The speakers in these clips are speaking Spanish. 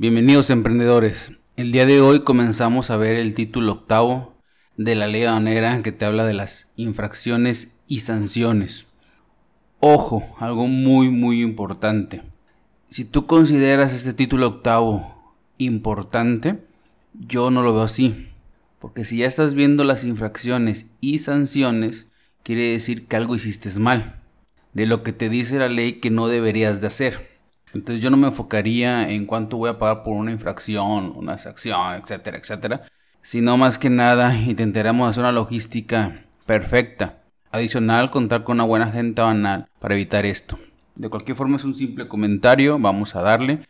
Bienvenidos emprendedores. El día de hoy comenzamos a ver el título octavo de la ley aduanera que te habla de las infracciones y sanciones. Ojo, algo muy muy importante. Si tú consideras este título octavo importante, yo no lo veo así. Porque si ya estás viendo las infracciones y sanciones, quiere decir que algo hiciste mal. De lo que te dice la ley que no deberías de hacer. Entonces yo no me enfocaría en cuánto voy a pagar por una infracción, una sección, etcétera, etcétera. Sino más que nada intentaremos hacer una logística perfecta. Adicional, contar con una buena agenda banal para evitar esto. De cualquier forma es un simple comentario, vamos a darle.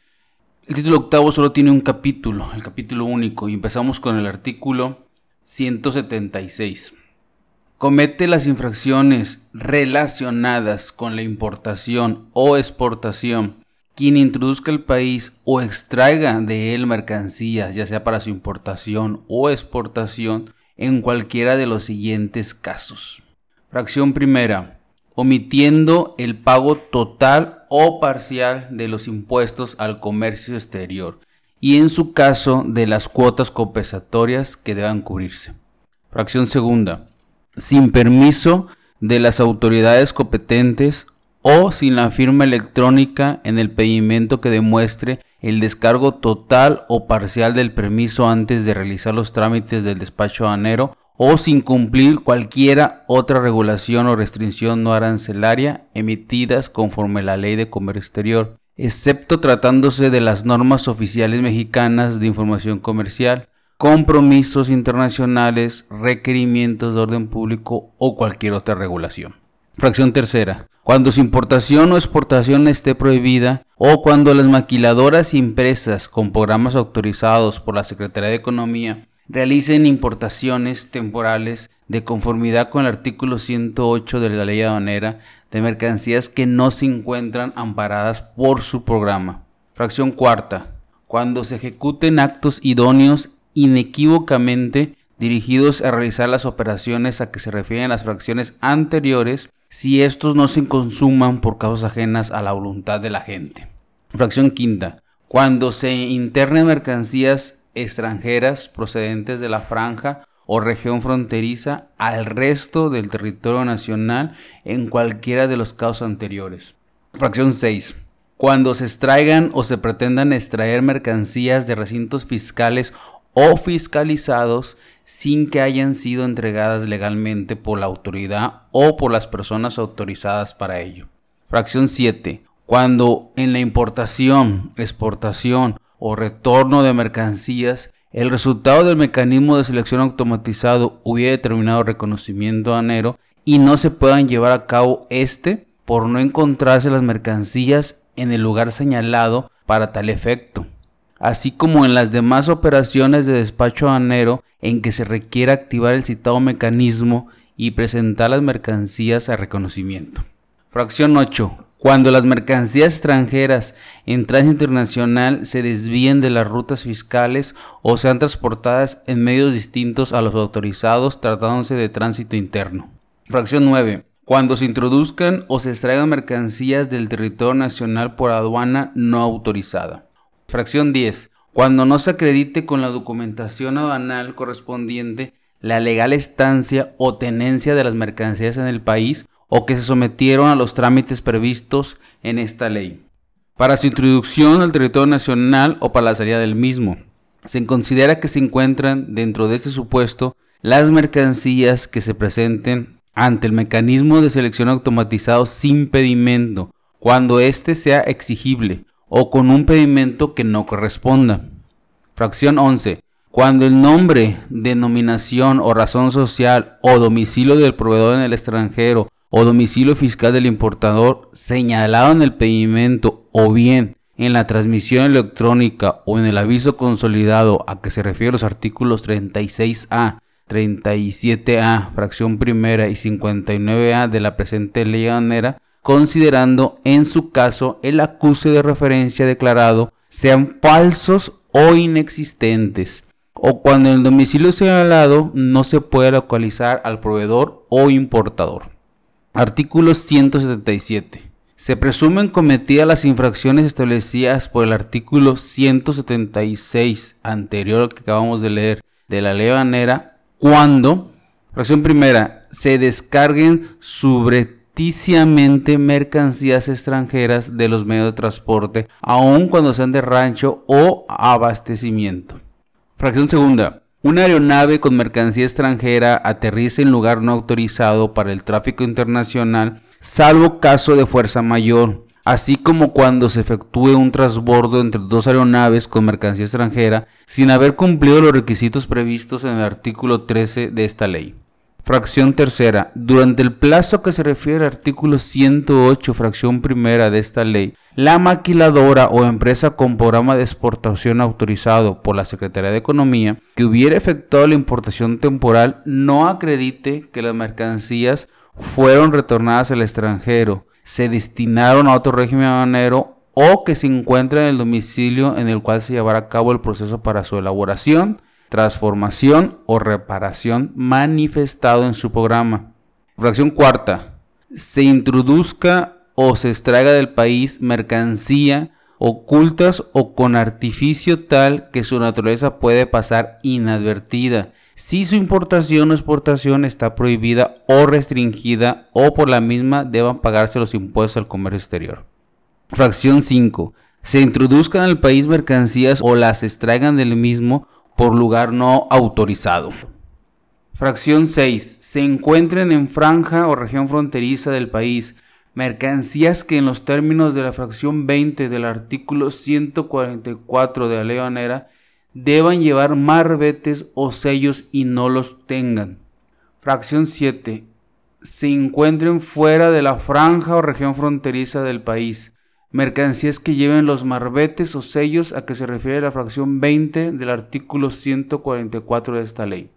El título octavo solo tiene un capítulo, el capítulo único, y empezamos con el artículo 176. Comete las infracciones relacionadas con la importación o exportación quien introduzca el país o extraiga de él mercancías, ya sea para su importación o exportación, en cualquiera de los siguientes casos. Fracción primera. Omitiendo el pago total o parcial de los impuestos al comercio exterior y en su caso de las cuotas compensatorias que deban cubrirse. Fracción segunda. Sin permiso de las autoridades competentes o sin la firma electrónica en el pedimento que demuestre el descargo total o parcial del permiso antes de realizar los trámites del despacho aduanero o sin cumplir cualquiera otra regulación o restricción no arancelaria emitidas conforme la Ley de Comercio Exterior, excepto tratándose de las normas oficiales mexicanas de información comercial, compromisos internacionales, requerimientos de orden público o cualquier otra regulación. Fracción tercera. Cuando su importación o exportación esté prohibida o cuando las maquiladoras impresas con programas autorizados por la Secretaría de Economía realicen importaciones temporales de conformidad con el artículo 108 de la ley aduanera de mercancías que no se encuentran amparadas por su programa. Fracción cuarta. Cuando se ejecuten actos idóneos inequívocamente dirigidos a realizar las operaciones a que se refieren las fracciones anteriores si estos no se consuman por causas ajenas a la voluntad de la gente. Fracción quinta. Cuando se internen mercancías extranjeras procedentes de la franja o región fronteriza al resto del territorio nacional en cualquiera de los casos anteriores. Fracción 6. Cuando se extraigan o se pretendan extraer mercancías de recintos fiscales o fiscalizados sin que hayan sido entregadas legalmente por la autoridad o por las personas autorizadas para ello. Fracción 7. Cuando en la importación, exportación o retorno de mercancías el resultado del mecanismo de selección automatizado hubiera determinado reconocimiento anero y no se puedan llevar a cabo este por no encontrarse las mercancías en el lugar señalado para tal efecto así como en las demás operaciones de despacho aduanero en que se requiera activar el citado mecanismo y presentar las mercancías a reconocimiento. Fracción 8. Cuando las mercancías extranjeras en tránsito internacional se desvíen de las rutas fiscales o sean transportadas en medios distintos a los autorizados tratándose de tránsito interno. Fracción 9. Cuando se introduzcan o se extraigan mercancías del territorio nacional por aduana no autorizada. Fracción 10. Cuando no se acredite con la documentación aduanal correspondiente la legal estancia o tenencia de las mercancías en el país o que se sometieron a los trámites previstos en esta ley. Para su introducción al territorio nacional o para la salida del mismo. Se considera que se encuentran dentro de este supuesto las mercancías que se presenten ante el mecanismo de selección automatizado sin pedimento, cuando éste sea exigible o con un pedimento que no corresponda. Fracción 11. Cuando el nombre, denominación o razón social o domicilio del proveedor en el extranjero o domicilio fiscal del importador señalado en el pedimento o bien en la transmisión electrónica o en el aviso consolidado a que se refieren los artículos 36A, 37A, fracción primera y 59A de la presente ley aduanera considerando en su caso el acuse de referencia declarado sean falsos o inexistentes, o cuando el domicilio señalado no se puede localizar al proveedor o importador. Artículo 177. Se presumen cometidas las infracciones establecidas por el artículo 176 anterior al que acabamos de leer de la ley banera cuando, fracción primera, se descarguen subrepticiamente mercancías extranjeras de los medios de transporte, aun cuando sean de rancho o abastecimiento. Fracción segunda, una aeronave con mercancía extranjera aterriza en lugar no autorizado para el tráfico internacional salvo caso de fuerza mayor, así como cuando se efectúe un transbordo entre dos aeronaves con mercancía extranjera sin haber cumplido los requisitos previstos en el artículo 13 de esta ley. Fracción tercera. Durante el plazo que se refiere al artículo 108, fracción primera de esta ley, la maquiladora o empresa con programa de exportación autorizado por la Secretaría de Economía que hubiera efectuado la importación temporal no acredite que las mercancías fueron retornadas al extranjero, se destinaron a otro régimen aduanero o que se encuentran en el domicilio en el cual se llevará a cabo el proceso para su elaboración, transformación o reparación manifestado en su programa. Fracción cuarta. Se introduzca o se extraiga del país mercancía ocultas o con artificio tal que su naturaleza puede pasar inadvertida si su importación o exportación está prohibida o restringida o por la misma deban pagarse los impuestos al comercio exterior. Fracción 5. Se introduzcan al país mercancías o las extraigan del mismo por lugar no autorizado. Fracción 6. Se encuentren en franja o región fronteriza del país mercancías que en los términos de la fracción 20 del artículo 144 de la ley deban llevar marbetes o sellos y no los tengan. Fracción 7. Se encuentren fuera de la franja o región fronteriza del país. Mercancías que lleven los marbetes o sellos a que se refiere la fracción 20 del artículo 144 de esta ley.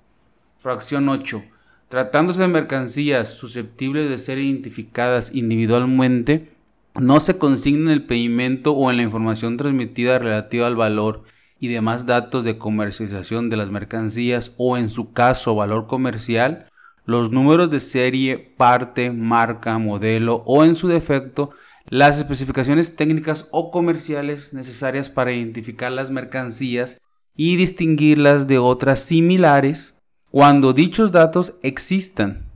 Fracción 8. Tratándose de mercancías susceptibles de ser identificadas individualmente, no se consigna en el pedimento o en la información transmitida relativa al valor y demás datos de comercialización de las mercancías o en su caso valor comercial, los números de serie, parte, marca, modelo o en su defecto las especificaciones técnicas o comerciales necesarias para identificar las mercancías y distinguirlas de otras similares cuando dichos datos existan.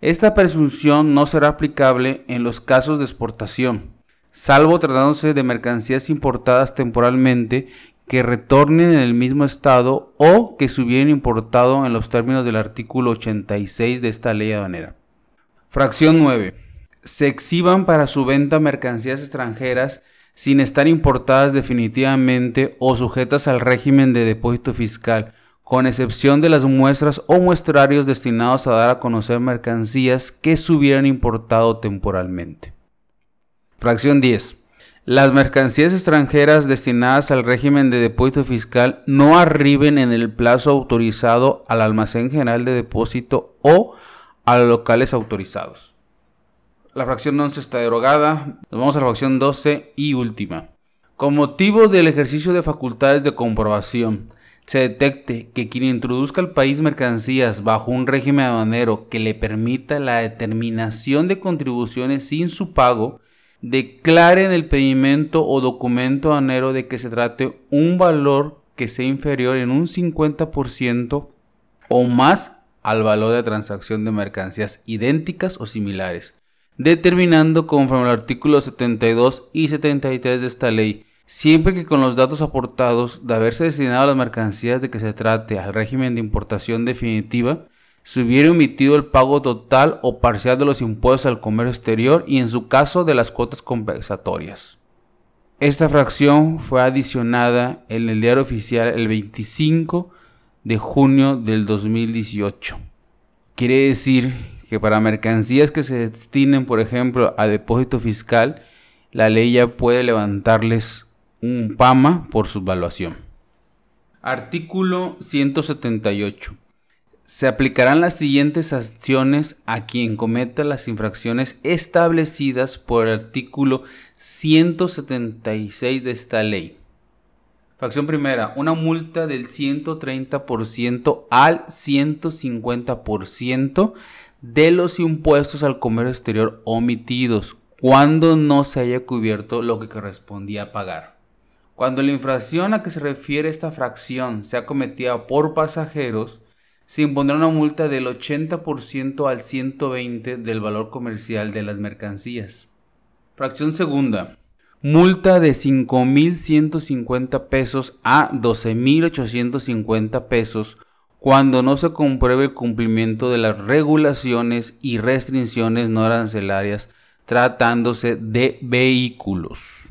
Esta presunción no será aplicable en los casos de exportación, salvo tratándose de mercancías importadas temporalmente que retornen en el mismo estado o que se hubieran importado en los términos del artículo 86 de esta ley aduanera. Fracción 9. Se exhiban para su venta mercancías extranjeras sin estar importadas definitivamente o sujetas al régimen de depósito fiscal, con excepción de las muestras o muestrarios destinados a dar a conocer mercancías que se hubieran importado temporalmente. Fracción 10 las mercancías extranjeras destinadas al régimen de depósito fiscal no arriben en el plazo autorizado al almacén general de depósito o a locales autorizados. La fracción 11 está derogada. Nos vamos a la fracción 12 y última. Con motivo del ejercicio de facultades de comprobación, se detecte que quien introduzca al país mercancías bajo un régimen aduanero que le permita la determinación de contribuciones sin su pago, declare en el pedimento o documento anero de que se trate un valor que sea inferior en un 50% o más al valor de transacción de mercancías idénticas o similares, determinando conforme al artículo 72 y 73 de esta ley, siempre que con los datos aportados de haberse destinado a las mercancías de que se trate al régimen de importación definitiva, se hubiera omitido el pago total o parcial de los impuestos al comercio exterior y en su caso de las cuotas compensatorias. Esta fracción fue adicionada en el diario oficial el 25 de junio del 2018. Quiere decir que para mercancías que se destinen, por ejemplo, a depósito fiscal, la ley ya puede levantarles un PAMA por su evaluación. Artículo 178 se aplicarán las siguientes sanciones a quien cometa las infracciones establecidas por el artículo 176 de esta ley. Facción primera, una multa del 130% al 150% de los impuestos al comercio exterior omitidos cuando no se haya cubierto lo que correspondía pagar. Cuando la infracción a que se refiere esta fracción sea cometida por pasajeros, se impondrá una multa del 80% al 120% del valor comercial de las mercancías. Fracción segunda. Multa de 5.150 pesos a 12.850 pesos cuando no se compruebe el cumplimiento de las regulaciones y restricciones no arancelarias tratándose de vehículos.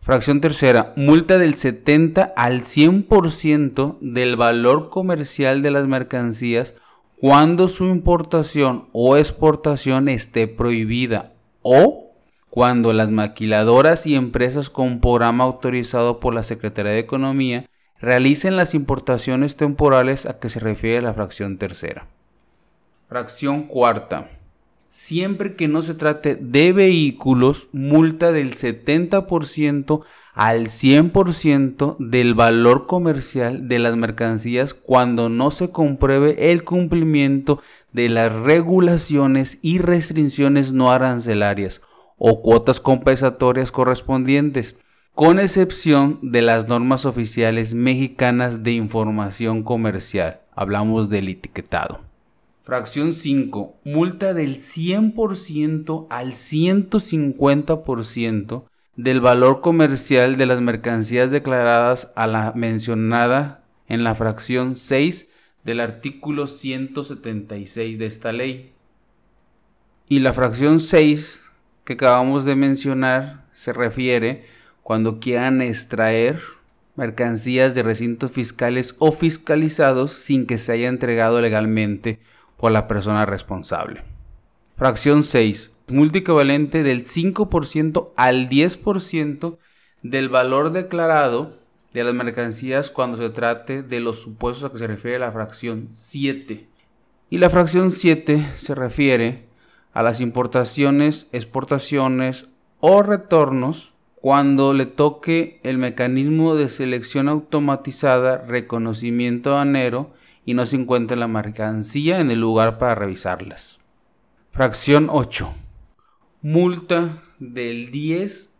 Fracción tercera, multa del 70 al 100% del valor comercial de las mercancías cuando su importación o exportación esté prohibida o cuando las maquiladoras y empresas con programa autorizado por la Secretaría de Economía realicen las importaciones temporales a que se refiere la fracción tercera. Fracción cuarta. Siempre que no se trate de vehículos, multa del 70% al 100% del valor comercial de las mercancías cuando no se compruebe el cumplimiento de las regulaciones y restricciones no arancelarias o cuotas compensatorias correspondientes con excepción de las normas oficiales mexicanas de información comercial. Hablamos del etiquetado. Fracción 5. Multa del 100% al 150% del valor comercial de las mercancías declaradas a la mencionada en la fracción 6 del artículo 176 de esta ley. Y la fracción 6 que acabamos de mencionar se refiere cuando quieran extraer mercancías de recintos fiscales o fiscalizados sin que se haya entregado legalmente por la persona responsable. Fracción 6. Multa equivalente del 5% al 10% del valor declarado de las mercancías cuando se trate de los supuestos a que se refiere la fracción 7. Y la fracción 7 se refiere a las importaciones, exportaciones o retornos cuando le toque el mecanismo de selección automatizada reconocimiento anero y no se encuentre la mercancía en el lugar para revisarlas. Fracción 8. Multa del 10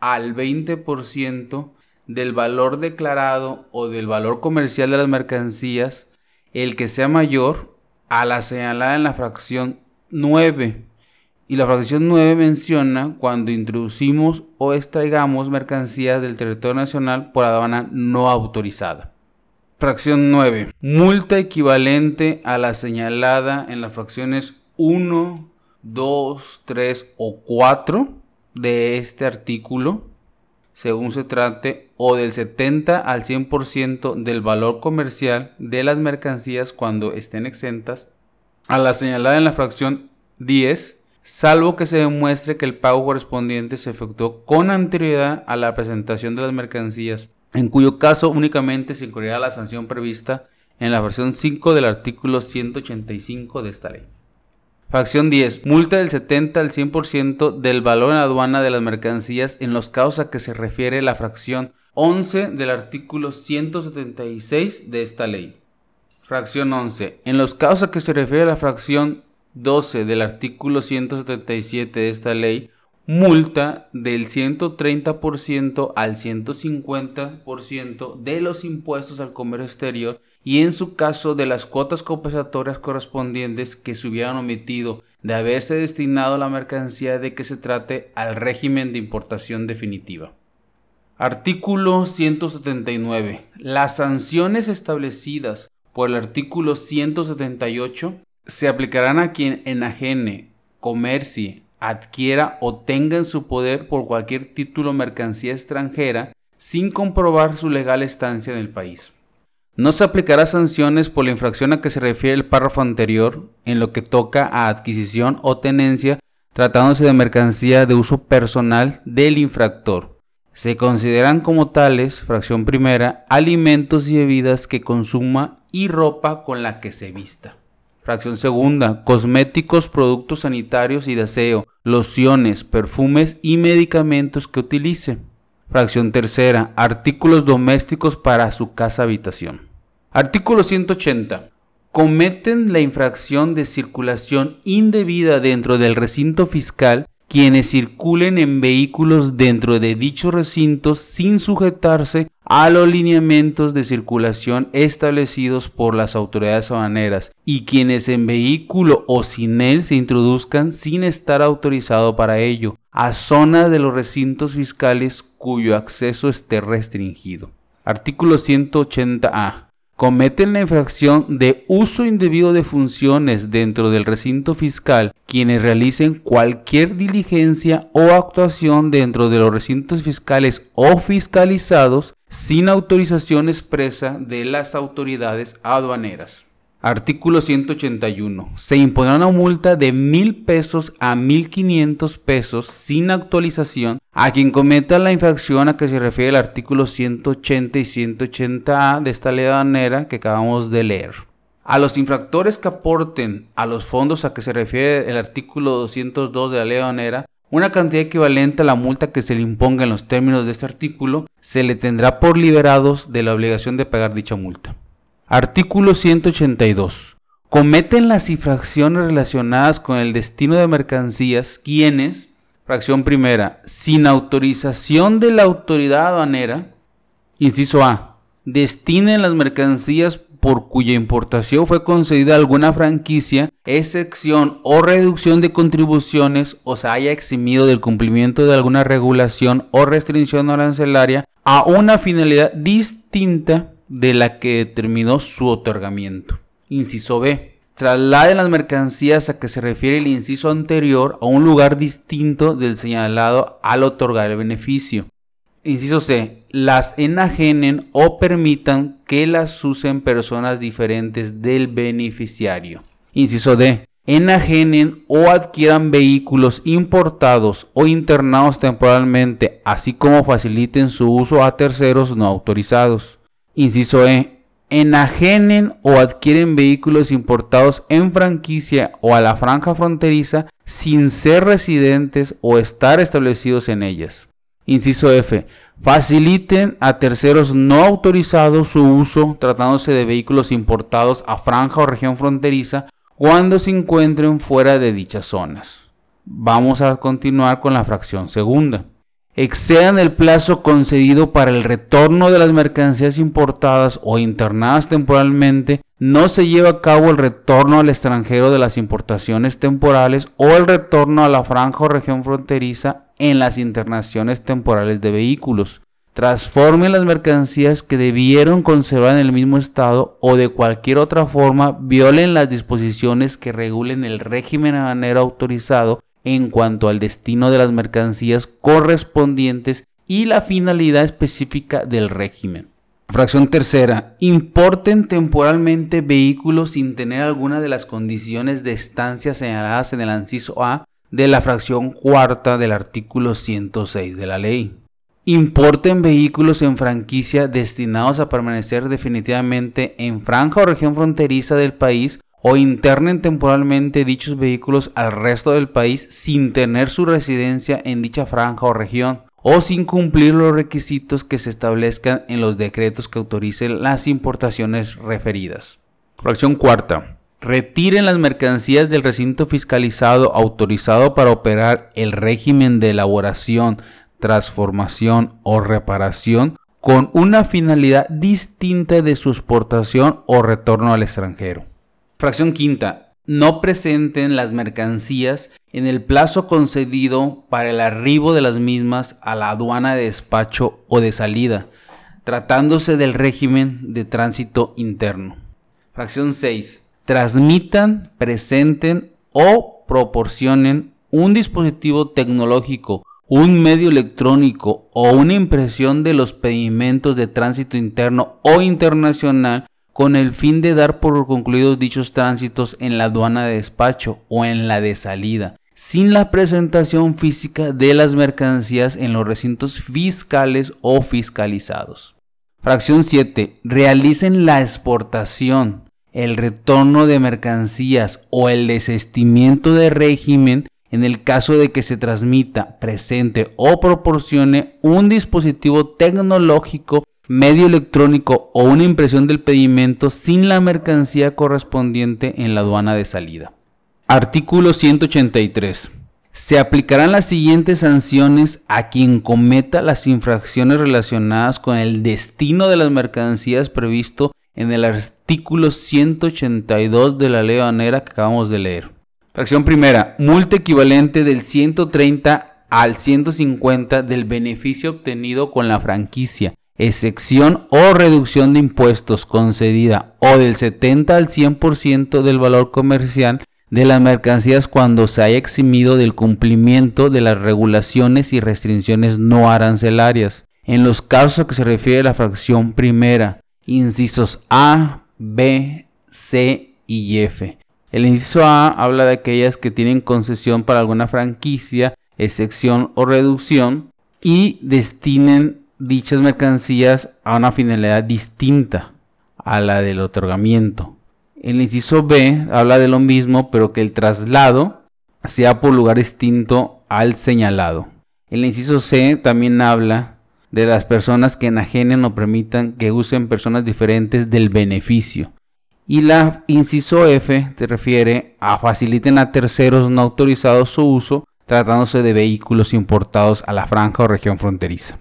al 20% del valor declarado o del valor comercial de las mercancías, el que sea mayor a la señalada en la fracción 9 y la fracción 9 menciona cuando introducimos o extraigamos mercancías del territorio nacional por aduana no autorizada. Fracción 9. Multa equivalente a la señalada en las fracciones 1, 2, 3 o 4 de este artículo, según se trate, o del 70 al 100% del valor comercial de las mercancías cuando estén exentas, a la señalada en la fracción 10 salvo que se demuestre que el pago correspondiente se efectuó con anterioridad a la presentación de las mercancías, en cuyo caso únicamente se incurrirá la sanción prevista en la versión 5 del artículo 185 de esta ley. Fracción 10. Multa del 70 al 100% del valor en aduana de las mercancías en los casos a que se refiere la fracción 11 del artículo 176 de esta ley. Fracción 11. En los casos a que se refiere la fracción 12 del artículo 177 de esta ley, multa del 130% al 150% de los impuestos al comercio exterior y en su caso de las cuotas compensatorias correspondientes que se hubieran omitido de haberse destinado la mercancía de que se trate al régimen de importación definitiva. Artículo 179. Las sanciones establecidas por el artículo 178 se aplicarán a quien enajene, comercie, adquiera o tenga en su poder por cualquier título mercancía extranjera sin comprobar su legal estancia en el país. No se aplicará sanciones por la infracción a que se refiere el párrafo anterior en lo que toca a adquisición o tenencia tratándose de mercancía de uso personal del infractor. Se consideran como tales, fracción primera, alimentos y bebidas que consuma y ropa con la que se vista. Fracción segunda, cosméticos, productos sanitarios y de aseo, lociones, perfumes y medicamentos que utilice. Fracción tercera, artículos domésticos para su casa habitación. Artículo 180. Cometen la infracción de circulación indebida dentro del recinto fiscal quienes circulen en vehículos dentro de dichos recintos sin sujetarse a los lineamientos de circulación establecidos por las autoridades aduaneras y quienes en vehículo o sin él se introduzcan sin estar autorizado para ello a zonas de los recintos fiscales cuyo acceso esté restringido. Artículo 180A cometen la infracción de uso indebido de funciones dentro del recinto fiscal quienes realicen cualquier diligencia o actuación dentro de los recintos fiscales o fiscalizados sin autorización expresa de las autoridades aduaneras. Artículo 181. Se impondrá una multa de mil pesos a mil quinientos pesos sin actualización a quien cometa la infracción a que se refiere el artículo 180 y 180A de esta ley aduanera que acabamos de leer. A los infractores que aporten a los fondos a que se refiere el artículo 202 de la ley aduanera una cantidad equivalente a la multa que se le imponga en los términos de este artículo, se le tendrá por liberados de la obligación de pagar dicha multa. Artículo 182. Cometen las infracciones relacionadas con el destino de mercancías quienes, fracción primera, sin autorización de la autoridad aduanera, inciso A, destinen las mercancías por cuya importación fue concedida alguna franquicia, excepción o reducción de contribuciones o se haya eximido del cumplimiento de alguna regulación o restricción arancelaria a una finalidad distinta de la que determinó su otorgamiento. Inciso B. Trasladen las mercancías a que se refiere el inciso anterior a un lugar distinto del señalado al otorgar el beneficio. Inciso C. Las enajenen o permitan que las usen personas diferentes del beneficiario. Inciso D. Enajenen o adquieran vehículos importados o internados temporalmente, así como faciliten su uso a terceros no autorizados. Inciso E. Enajenen o adquieren vehículos importados en franquicia o a la franja fronteriza sin ser residentes o estar establecidos en ellas. Inciso F. Faciliten a terceros no autorizados su uso tratándose de vehículos importados a franja o región fronteriza cuando se encuentren fuera de dichas zonas. Vamos a continuar con la fracción segunda excedan el plazo concedido para el retorno de las mercancías importadas o internadas temporalmente, no se lleva a cabo el retorno al extranjero de las importaciones temporales o el retorno a la franja o región fronteriza en las internaciones temporales de vehículos. Transformen las mercancías que debieron conservar en el mismo estado o de cualquier otra forma violen las disposiciones que regulen el régimen aduanero autorizado en cuanto al destino de las mercancías correspondientes y la finalidad específica del régimen. Fracción tercera. Importen temporalmente vehículos sin tener alguna de las condiciones de estancia señaladas en el inciso A de la fracción cuarta del artículo 106 de la ley. Importen vehículos en franquicia destinados a permanecer definitivamente en franja o región fronteriza del país o internen temporalmente dichos vehículos al resto del país sin tener su residencia en dicha franja o región o sin cumplir los requisitos que se establezcan en los decretos que autoricen las importaciones referidas. Fracción cuarta. Retiren las mercancías del recinto fiscalizado autorizado para operar el régimen de elaboración, transformación o reparación con una finalidad distinta de su exportación o retorno al extranjero. Fracción quinta. No presenten las mercancías en el plazo concedido para el arribo de las mismas a la aduana de despacho o de salida, tratándose del régimen de tránsito interno. Fracción 6. Transmitan, presenten o proporcionen un dispositivo tecnológico, un medio electrónico o una impresión de los pedimentos de tránsito interno o internacional con el fin de dar por concluidos dichos tránsitos en la aduana de despacho o en la de salida, sin la presentación física de las mercancías en los recintos fiscales o fiscalizados. Fracción 7. Realicen la exportación, el retorno de mercancías o el desestimiento de régimen en el caso de que se transmita, presente o proporcione un dispositivo tecnológico medio electrónico o una impresión del pedimento sin la mercancía correspondiente en la aduana de salida. Artículo 183. Se aplicarán las siguientes sanciones a quien cometa las infracciones relacionadas con el destino de las mercancías previsto en el artículo 182 de la ley banera que acabamos de leer. Fracción primera, multa equivalente del 130 al 150 del beneficio obtenido con la franquicia, excepción o reducción de impuestos concedida o del 70 al 100% del valor comercial de las mercancías cuando se haya eximido del cumplimiento de las regulaciones y restricciones no arancelarias. En los casos a que se refiere la fracción primera, incisos A, B, C y F. El inciso A habla de aquellas que tienen concesión para alguna franquicia, excepción o reducción y destinen dichas mercancías a una finalidad distinta a la del otorgamiento. El inciso B habla de lo mismo, pero que el traslado sea por lugar distinto al señalado. El inciso C también habla de las personas que enajenen o permitan que usen personas diferentes del beneficio. Y la inciso F se refiere a faciliten a terceros no autorizados su uso tratándose de vehículos importados a la franja o región fronteriza.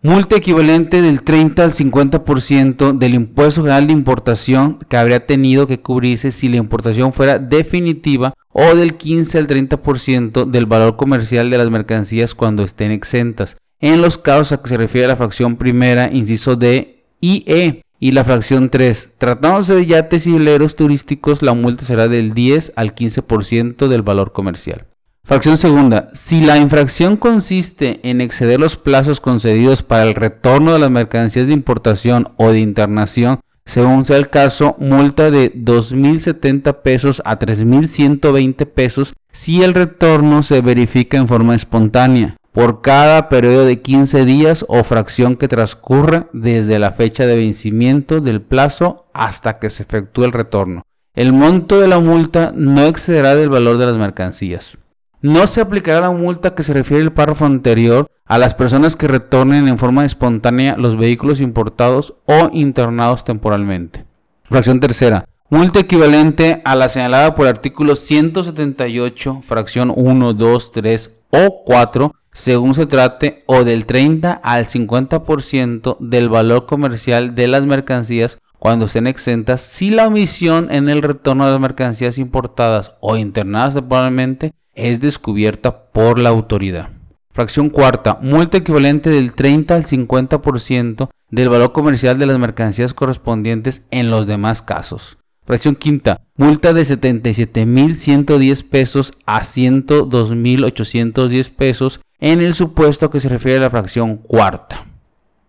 Multa equivalente del 30 al 50% del impuesto general de importación que habría tenido que cubrirse si la importación fuera definitiva o del 15 al 30% del valor comercial de las mercancías cuando estén exentas. En los casos a que se refiere la fracción primera, inciso D y E, y la fracción 3. Tratándose de yates y veleros turísticos, la multa será del 10 al 15% del valor comercial. Fracción segunda. Si la infracción consiste en exceder los plazos concedidos para el retorno de las mercancías de importación o de internación, según sea el caso, multa de 2.070 pesos a 3.120 pesos si el retorno se verifica en forma espontánea por cada periodo de 15 días o fracción que transcurra desde la fecha de vencimiento del plazo hasta que se efectúe el retorno. El monto de la multa no excederá del valor de las mercancías. No se aplicará la multa que se refiere al párrafo anterior a las personas que retornen en forma espontánea los vehículos importados o internados temporalmente. Fracción tercera. Multa equivalente a la señalada por el artículo 178, fracción 1, 2, 3 o 4, según se trate, o del 30 al 50% del valor comercial de las mercancías cuando estén exentas si la omisión en el retorno de las mercancías importadas o internadas temporalmente es descubierta por la autoridad. Fracción cuarta, multa equivalente del 30 al 50% del valor comercial de las mercancías correspondientes en los demás casos. Fracción quinta, multa de 77.110 pesos a 102.810 pesos en el supuesto que se refiere a la fracción cuarta.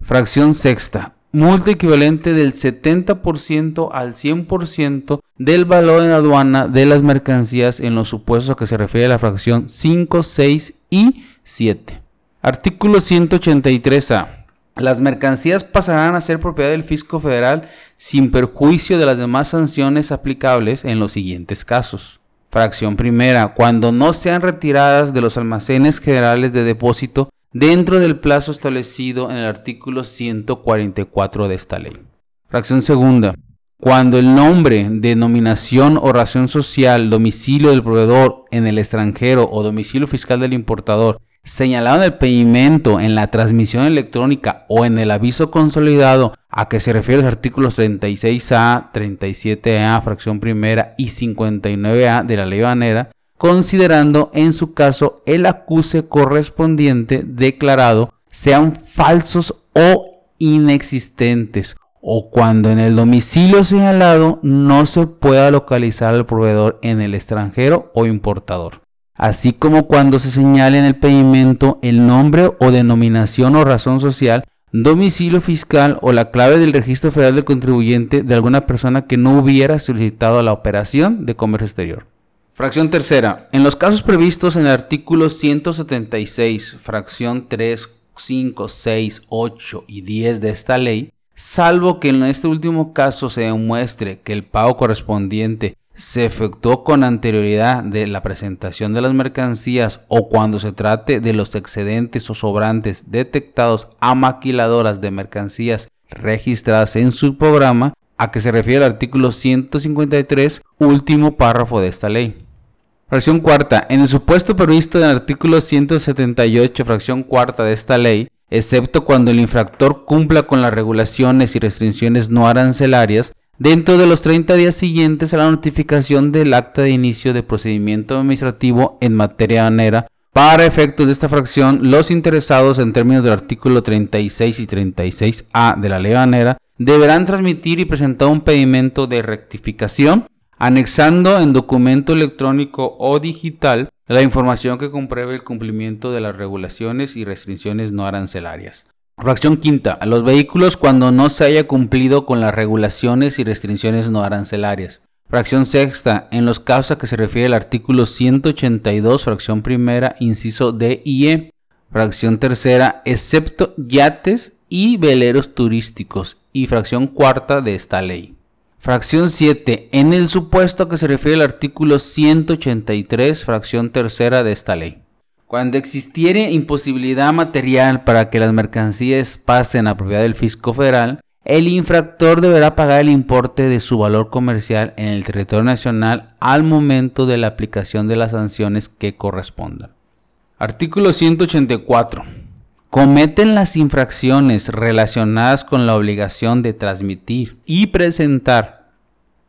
Fracción sexta, multa equivalente del 70% al 100% del valor en aduana de las mercancías en los supuestos que se refiere a la fracción 5, 6 y 7. Artículo 183A. Las mercancías pasarán a ser propiedad del fisco federal sin perjuicio de las demás sanciones aplicables en los siguientes casos. Fracción primera, cuando no sean retiradas de los almacenes generales de depósito dentro del plazo establecido en el artículo 144 de esta ley. Fracción segunda. Cuando el nombre, denominación o razón social, domicilio del proveedor en el extranjero o domicilio fiscal del importador señalado en el pedimento, en la transmisión electrónica o en el aviso consolidado a que se refiere los artículos 36A, 37A, fracción primera y 59A de la ley banera, considerando en su caso el acuse correspondiente declarado sean falsos o inexistentes o cuando en el domicilio señalado no se pueda localizar al proveedor en el extranjero o importador, así como cuando se señale en el pedimento el nombre o denominación o razón social, domicilio fiscal o la clave del registro federal del contribuyente de alguna persona que no hubiera solicitado la operación de comercio exterior. Fracción tercera. En los casos previstos en el artículo 176, fracción 3, 5, 6, 8 y 10 de esta ley, salvo que en este último caso se demuestre que el pago correspondiente se efectuó con anterioridad de la presentación de las mercancías o cuando se trate de los excedentes o sobrantes detectados a maquiladoras de mercancías registradas en su programa, a que se refiere el artículo 153, último párrafo de esta ley. Fracción cuarta. En el supuesto previsto en el artículo 178, fracción cuarta de esta ley, excepto cuando el infractor cumpla con las regulaciones y restricciones no arancelarias, dentro de los 30 días siguientes a la notificación del acta de inicio de procedimiento administrativo en materia aduanera, para efectos de esta fracción, los interesados en términos del artículo 36 y 36A de la ley aduanera deberán transmitir y presentar un pedimento de rectificación anexando en documento electrónico o digital la información que compruebe el cumplimiento de las regulaciones y restricciones no arancelarias. Fracción quinta. A los vehículos cuando no se haya cumplido con las regulaciones y restricciones no arancelarias. Fracción sexta. En los casos a que se refiere el artículo 182, fracción primera, inciso D y E. Fracción tercera, excepto yates y veleros turísticos. Y fracción cuarta de esta ley. Fracción 7. En el supuesto que se refiere al artículo 183, fracción tercera de esta ley. Cuando existiere imposibilidad material para que las mercancías pasen a propiedad del fisco federal, el infractor deberá pagar el importe de su valor comercial en el territorio nacional al momento de la aplicación de las sanciones que correspondan. Artículo 184. Cometen las infracciones relacionadas con la obligación de transmitir y presentar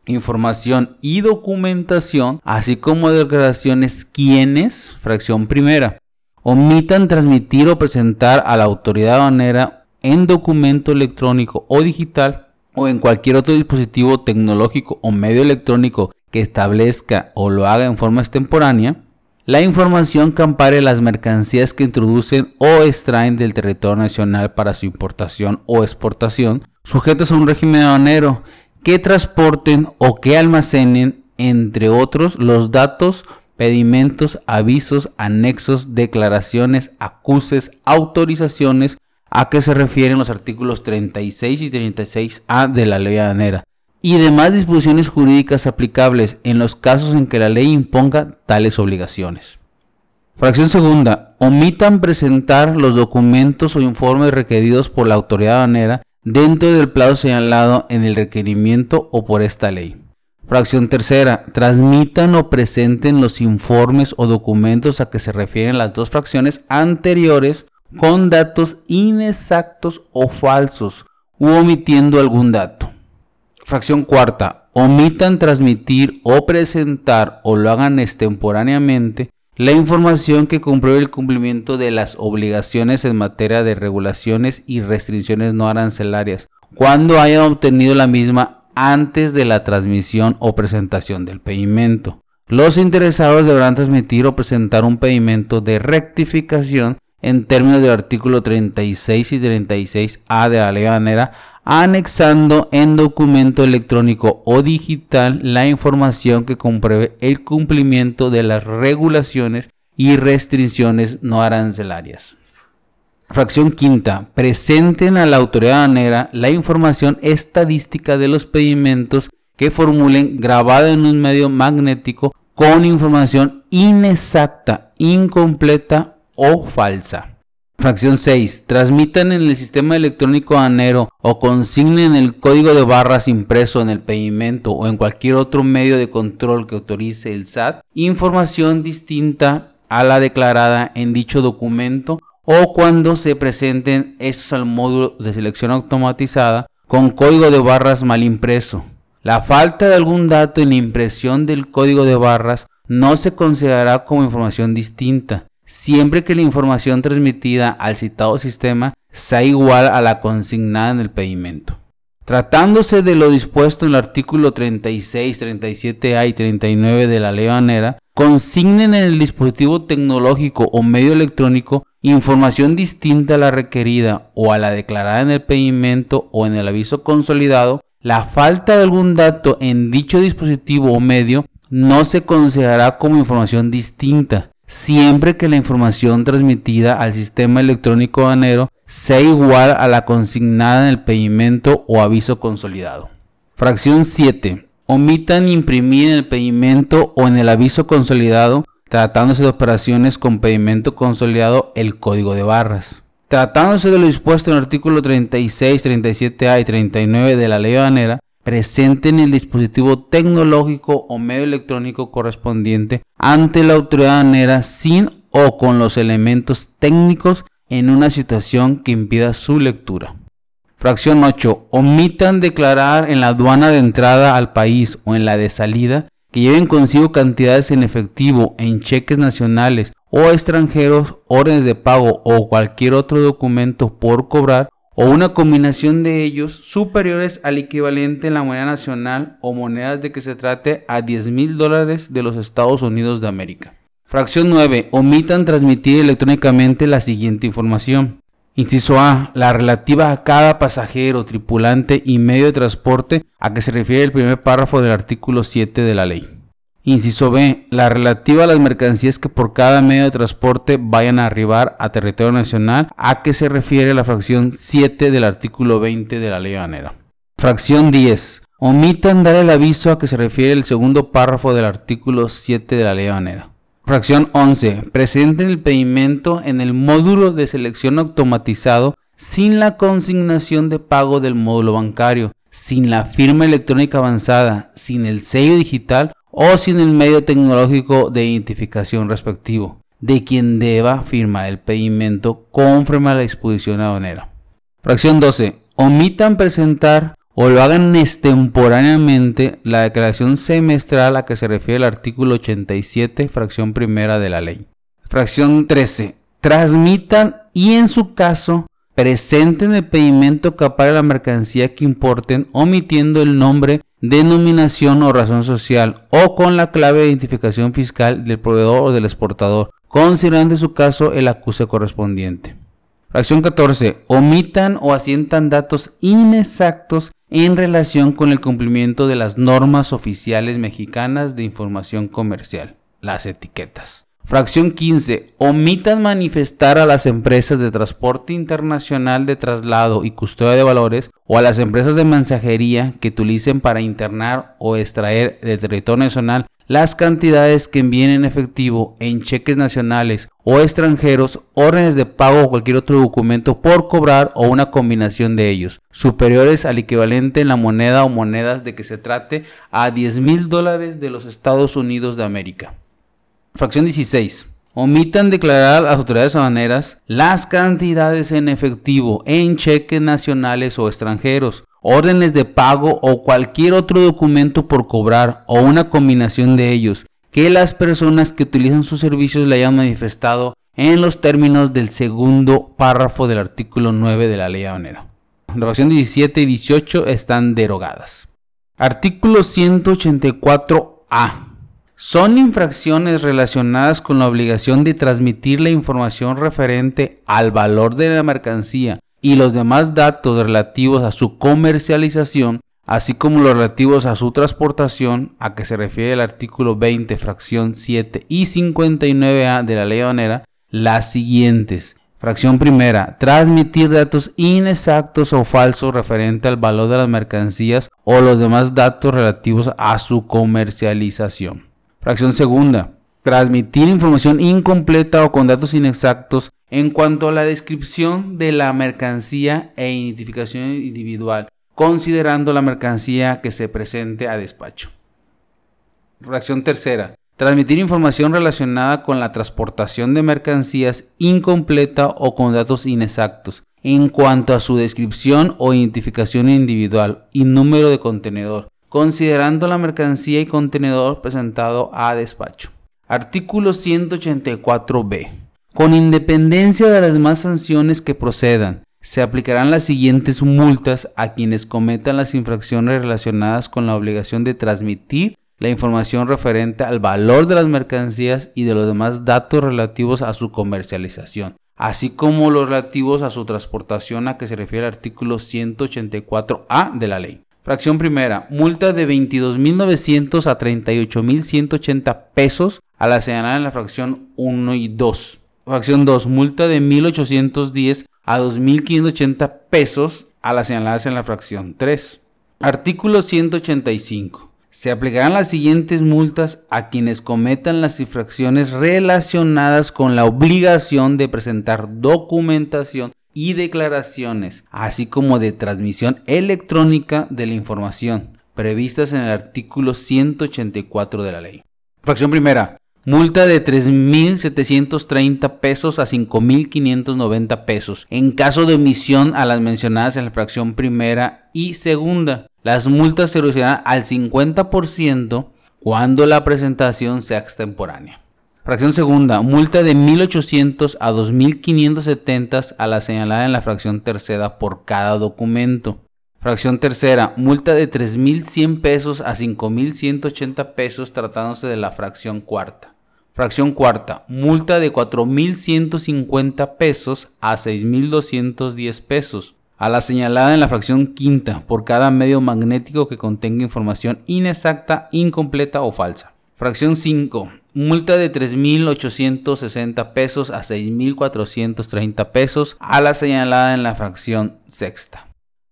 información y documentación, así como declaraciones quienes, fracción primera, omitan transmitir o presentar a la autoridad aduanera en documento electrónico o digital o en cualquier otro dispositivo tecnológico o medio electrónico que establezca o lo haga en forma extemporánea, la información que ampare las mercancías que introducen o extraen del territorio nacional para su importación o exportación, sujetas a un régimen aduanero, que transporten o que almacenen, entre otros, los datos, pedimentos, avisos, anexos, declaraciones, acuses, autorizaciones a que se refieren los artículos 36 y 36A de la ley aduanera, y demás disposiciones jurídicas aplicables en los casos en que la ley imponga tales obligaciones. Fracción segunda. Omitan presentar los documentos o informes requeridos por la autoridad aduanera dentro del plazo señalado en el requerimiento o por esta ley. Fracción tercera. Transmitan o presenten los informes o documentos a que se refieren las dos fracciones anteriores con datos inexactos o falsos u omitiendo algún dato. Fracción cuarta. Omitan transmitir o presentar o lo hagan extemporáneamente la información que compruebe el cumplimiento de las obligaciones en materia de regulaciones y restricciones no arancelarias cuando hayan obtenido la misma antes de la transmisión o presentación del pedimento. Los interesados deberán transmitir o presentar un pedimento de rectificación en términos del artículo 36 y 36A de la ley banera anexando en documento electrónico o digital la información que compruebe el cumplimiento de las regulaciones y restricciones no arancelarias. Fracción quinta. Presenten a la autoridad aduanera la información estadística de los pedimentos que formulen grabada en un medio magnético con información inexacta, incompleta o falsa. Fracción 6. Transmitan en el sistema electrónico anero o consignen el código de barras impreso en el pedimento o en cualquier otro medio de control que autorice el SAT información distinta a la declarada en dicho documento o cuando se presenten estos al módulo de selección automatizada con código de barras mal impreso. La falta de algún dato en la impresión del código de barras no se considerará como información distinta siempre que la información transmitida al citado sistema sea igual a la consignada en el pedimento. Tratándose de lo dispuesto en el artículo 36, 37A y 39 de la ley banera, consignen en el dispositivo tecnológico o medio electrónico información distinta a la requerida o a la declarada en el pedimento o en el aviso consolidado, la falta de algún dato en dicho dispositivo o medio no se considerará como información distinta, siempre que la información transmitida al sistema electrónico aduanero sea igual a la consignada en el pedimento o aviso consolidado. Fracción 7. Omitan imprimir en el pedimento o en el aviso consolidado, tratándose de operaciones con pedimento consolidado, el código de barras. Tratándose de lo dispuesto en el artículo 36, 37A y 39 de la ley aduanera, presente en el dispositivo tecnológico o medio electrónico correspondiente ante la autoridad aduanera sin o con los elementos técnicos en una situación que impida su lectura. Fracción 8. Omitan declarar en la aduana de entrada al país o en la de salida que lleven consigo cantidades en efectivo, en cheques nacionales o extranjeros, órdenes de pago o cualquier otro documento por cobrar o una combinación de ellos superiores al equivalente en la moneda nacional o monedas de que se trate a 10 mil dólares de los Estados Unidos de América. Fracción 9. Omitan transmitir electrónicamente la siguiente información. Inciso A. La relativa a cada pasajero, tripulante y medio de transporte a que se refiere el primer párrafo del artículo 7 de la ley. Inciso B. La relativa a las mercancías que por cada medio de transporte vayan a arribar a territorio nacional a que se refiere la fracción 7 del artículo 20 de la ley banera. Fracción 10. Omitan dar el aviso a que se refiere el segundo párrafo del artículo 7 de la ley banera. Fracción 11. Presenten el pedimento en el módulo de selección automatizado sin la consignación de pago del módulo bancario, sin la firma electrónica avanzada, sin el sello digital o sin el medio tecnológico de identificación respectivo de quien deba firmar el pedimento conforme a la disposición aduanera. Fracción 12. Omitan presentar o lo hagan extemporáneamente la declaración semestral a que se refiere el artículo 87, fracción primera de la ley. Fracción 13. Transmitan y en su caso presenten el pedimento capaz de la mercancía que importen omitiendo el nombre, denominación o razón social o con la clave de identificación fiscal del proveedor o del exportador, considerando en su caso el acuse correspondiente. Fracción 14. Omitan o asientan datos inexactos en relación con el cumplimiento de las normas oficiales mexicanas de información comercial, las etiquetas. Fracción 15. Omitan manifestar a las empresas de transporte internacional de traslado y custodia de valores o a las empresas de mensajería que utilicen para internar o extraer del territorio nacional las cantidades que envíen en efectivo en cheques nacionales o extranjeros, órdenes de pago o cualquier otro documento por cobrar o una combinación de ellos, superiores al equivalente en la moneda o monedas de que se trate a 10 mil dólares de los Estados Unidos de América. Fracción 16. Omitan declarar a las autoridades aduaneras las cantidades en efectivo en cheques nacionales o extranjeros, órdenes de pago o cualquier otro documento por cobrar o una combinación de ellos que las personas que utilizan sus servicios le hayan manifestado en los términos del segundo párrafo del artículo 9 de la ley. La versión 17 y 18 están derogadas. Artículo 184A. Son infracciones relacionadas con la obligación de transmitir la información referente al valor de la mercancía y los demás datos relativos a su comercialización, así como los relativos a su transportación, a que se refiere el artículo 20, fracción 7 y 59A de la ley aduanera, las siguientes. Fracción primera, transmitir datos inexactos o falsos referente al valor de las mercancías o los demás datos relativos a su comercialización. Fracción segunda, transmitir información incompleta o con datos inexactos en cuanto a la descripción de la mercancía e identificación individual, considerando la mercancía que se presente a despacho. Fracción tercera. Transmitir información relacionada con la transportación de mercancías incompleta o con datos inexactos en cuanto a su descripción o identificación individual y número de contenedor, considerando la mercancía y contenedor presentado a despacho. Artículo 184b. Con independencia de las demás sanciones que procedan, se aplicarán las siguientes multas a quienes cometan las infracciones relacionadas con la obligación de transmitir la información referente al valor de las mercancías y de los demás datos relativos a su comercialización, así como los relativos a su transportación a que se refiere el artículo 184A de la ley. Fracción primera, multa de 22.900 a 38.180 pesos a la señalada en la fracción 1 y 2. Fracción 2. Multa de 1.810 a 2.580 pesos a las señaladas en la fracción 3. Artículo 185. Se aplicarán las siguientes multas a quienes cometan las infracciones relacionadas con la obligación de presentar documentación y declaraciones, así como de transmisión electrónica de la información, previstas en el artículo 184 de la ley. Fracción primera. Multa de 3.730 pesos a 5.590 pesos en caso de omisión a las mencionadas en la fracción primera y segunda. Las multas se reducirán al 50% cuando la presentación sea extemporánea. Fracción segunda, multa de 1.800 a 2.570 a la señalada en la fracción tercera por cada documento. Fracción tercera, multa de 3.100 pesos a 5.180 pesos tratándose de la fracción cuarta. Fracción cuarta, multa de 4.150 pesos a 6.210 pesos a la señalada en la fracción quinta por cada medio magnético que contenga información inexacta, incompleta o falsa. Fracción 5. Multa de 3.860 pesos a 6.430 pesos a la señalada en la fracción sexta.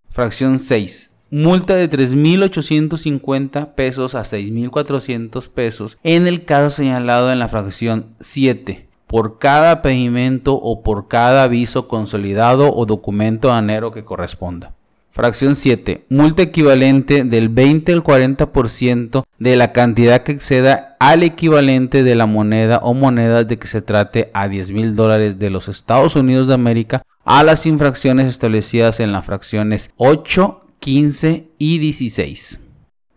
Fracción 6. Multa de 3.850 pesos a 6.400 pesos en el caso señalado en la fracción 7 por cada pedimento o por cada aviso consolidado o documento anero que corresponda. Fracción 7. Multa equivalente del 20 al 40% de la cantidad que exceda al equivalente de la moneda o monedas de que se trate a 10 mil dólares de los Estados Unidos de América a las infracciones establecidas en las fracciones 8, 15 y 16.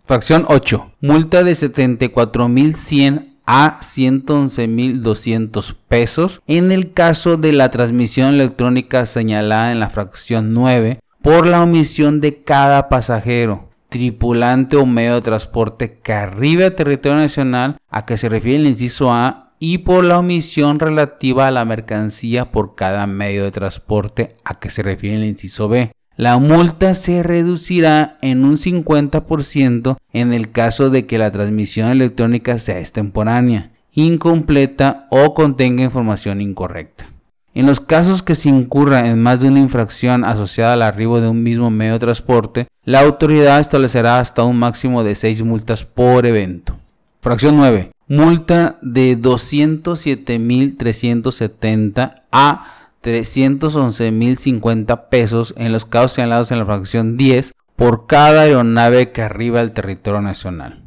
Fracción 8. Multa de 74.100 a 111.200 pesos en el caso de la transmisión electrónica señalada en la fracción 9 por la omisión de cada pasajero, tripulante o medio de transporte que arribe a territorio nacional a que se refiere el inciso A y por la omisión relativa a la mercancía por cada medio de transporte a que se refiere el inciso B. La multa se reducirá en un 50% en el caso de que la transmisión electrónica sea extemporánea, incompleta o contenga información incorrecta. En los casos que se incurra en más de una infracción asociada al arribo de un mismo medio de transporte, la autoridad establecerá hasta un máximo de 6 multas por evento. Fracción 9. Multa de 207.370 a 311.050 pesos en los casos señalados en la fracción 10 por cada aeronave que arriba al territorio nacional.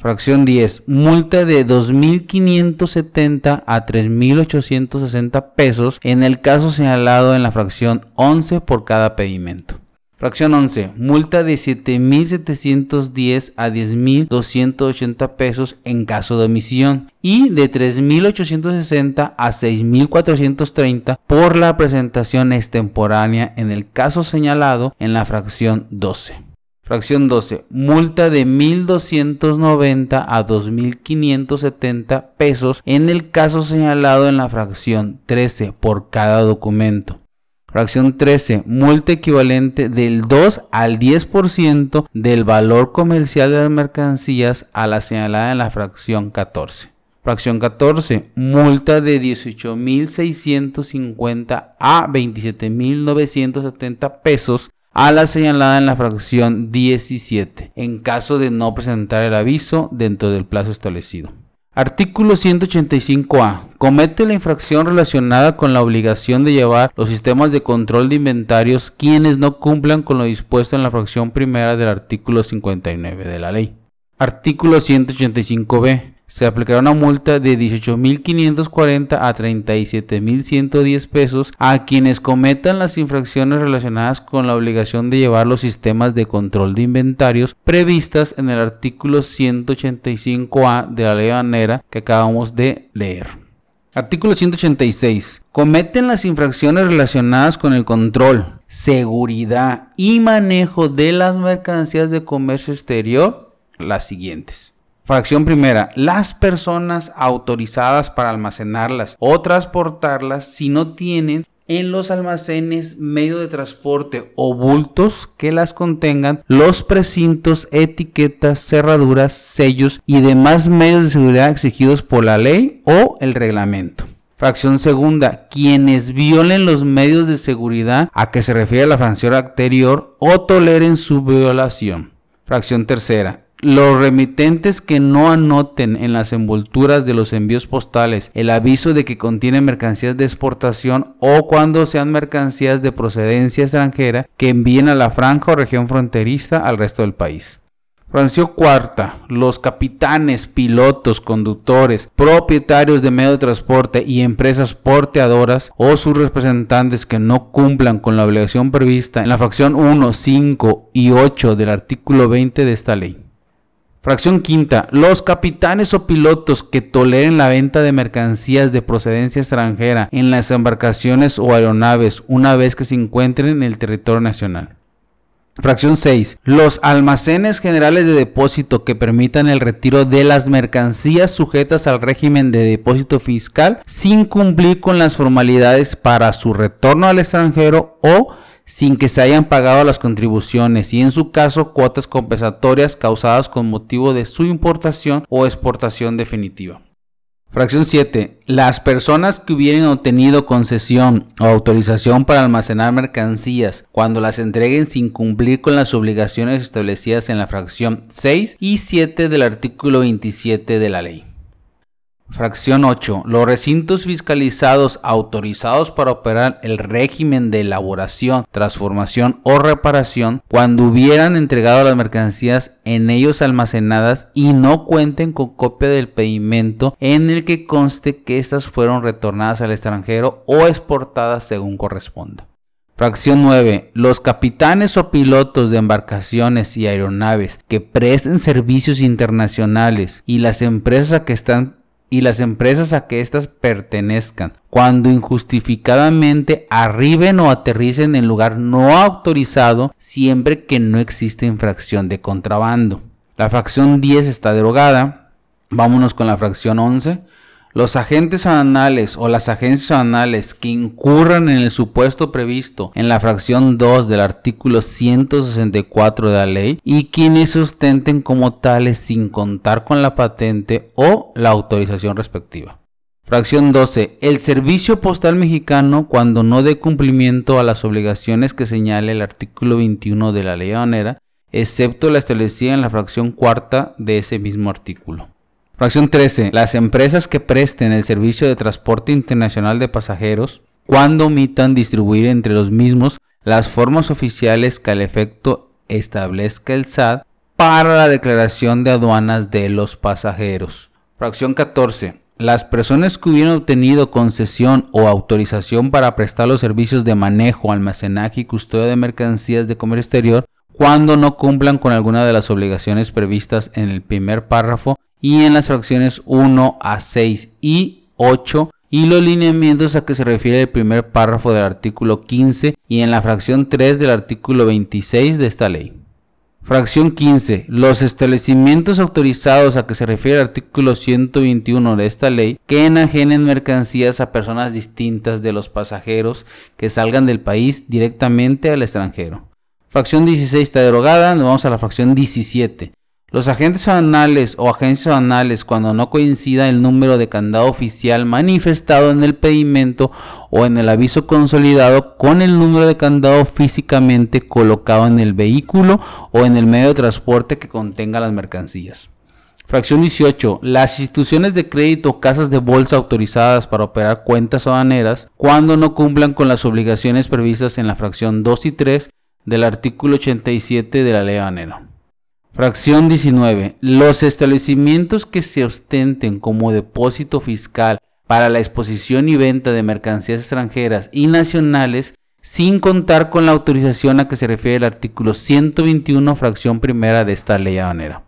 Fracción 10. Multa de 2.570 a 3.860 pesos en el caso señalado en la fracción 11 por cada pedimento. Fracción 11. Multa de 7.710 a 10.280 pesos en caso de omisión y de 3.860 a 6.430 por la presentación extemporánea en el caso señalado en la fracción 12. Fracción 12. Multa de 1.290 a 2.570 pesos en el caso señalado en la fracción 13 por cada documento. Fracción 13. Multa equivalente del 2 al 10% del valor comercial de las mercancías a la señalada en la fracción 14. Fracción 14. Multa de 18.650 a 27.970 pesos a la señalada en la fracción 17, en caso de no presentar el aviso dentro del plazo establecido. Artículo 185A. Comete la infracción relacionada con la obligación de llevar los sistemas de control de inventarios quienes no cumplan con lo dispuesto en la fracción primera del artículo 59 de la ley. Artículo 185B se aplicará una multa de 18.540 a 37.110 pesos a quienes cometan las infracciones relacionadas con la obligación de llevar los sistemas de control de inventarios previstas en el artículo 185A de la ley banera que acabamos de leer. Artículo 186. Cometen las infracciones relacionadas con el control, seguridad y manejo de las mercancías de comercio exterior las siguientes. Fracción primera, las personas autorizadas para almacenarlas o transportarlas si no tienen en los almacenes medio de transporte o bultos que las contengan los precintos, etiquetas, cerraduras, sellos y demás medios de seguridad exigidos por la ley o el reglamento. Fracción segunda, quienes violen los medios de seguridad a que se refiere la fracción anterior o toleren su violación. Fracción tercera, los remitentes que no anoten en las envolturas de los envíos postales el aviso de que contiene mercancías de exportación o cuando sean mercancías de procedencia extranjera que envíen a la franja o región fronteriza al resto del país. Fracción cuarta, los capitanes, pilotos, conductores, propietarios de medio de transporte y empresas porteadoras o sus representantes que no cumplan con la obligación prevista en la fracción 1, 5 y 8 del artículo 20 de esta ley. Fracción quinta, los capitanes o pilotos que toleren la venta de mercancías de procedencia extranjera en las embarcaciones o aeronaves una vez que se encuentren en el territorio nacional. Fracción 6. Los almacenes generales de depósito que permitan el retiro de las mercancías sujetas al régimen de depósito fiscal sin cumplir con las formalidades para su retorno al extranjero o sin que se hayan pagado las contribuciones y en su caso cuotas compensatorias causadas con motivo de su importación o exportación definitiva. Fracción 7. Las personas que hubieran obtenido concesión o autorización para almacenar mercancías cuando las entreguen sin cumplir con las obligaciones establecidas en la fracción 6 y 7 del artículo 27 de la ley. Fracción 8. Los recintos fiscalizados autorizados para operar el régimen de elaboración, transformación o reparación cuando hubieran entregado las mercancías en ellos almacenadas y no cuenten con copia del pedimento en el que conste que éstas fueron retornadas al extranjero o exportadas según corresponda. Fracción 9. Los capitanes o pilotos de embarcaciones y aeronaves que presten servicios internacionales y las empresas que están y las empresas a que éstas pertenezcan, cuando injustificadamente arriben o aterricen en lugar no autorizado, siempre que no existe infracción de contrabando. La fracción 10 está derogada. Vámonos con la fracción 11. Los agentes aduanales o las agencias aduanales que incurran en el supuesto previsto en la fracción 2 del artículo 164 de la ley y quienes sustenten como tales sin contar con la patente o la autorización respectiva. Fracción 12. El Servicio Postal Mexicano, cuando no dé cumplimiento a las obligaciones que señale el artículo 21 de la ley aduanera, excepto la establecida en la fracción cuarta de ese mismo artículo. Fracción 13. Las empresas que presten el servicio de transporte internacional de pasajeros, cuando omitan distribuir entre los mismos las formas oficiales que al efecto establezca el SAT para la declaración de aduanas de los pasajeros. Fracción 14. Las personas que hubieran obtenido concesión o autorización para prestar los servicios de manejo, almacenaje y custodia de mercancías de comercio exterior, cuando no cumplan con alguna de las obligaciones previstas en el primer párrafo y en las fracciones 1 a 6 y 8 y los lineamientos a que se refiere el primer párrafo del artículo 15 y en la fracción 3 del artículo 26 de esta ley. Fracción 15. Los establecimientos autorizados a que se refiere el artículo 121 de esta ley que enajenen mercancías a personas distintas de los pasajeros que salgan del país directamente al extranjero. Fracción 16 está derogada, nos vamos a la fracción 17. Los agentes aduanales o agencias aduanales cuando no coincida el número de candado oficial manifestado en el pedimento o en el aviso consolidado con el número de candado físicamente colocado en el vehículo o en el medio de transporte que contenga las mercancías. Fracción 18. Las instituciones de crédito o casas de bolsa autorizadas para operar cuentas aduaneras cuando no cumplan con las obligaciones previstas en la fracción 2 y 3 del artículo 87 de la ley aduanera. Fracción 19. Los establecimientos que se ostenten como depósito fiscal para la exposición y venta de mercancías extranjeras y nacionales sin contar con la autorización a que se refiere el artículo 121, fracción primera de esta ley aduanera.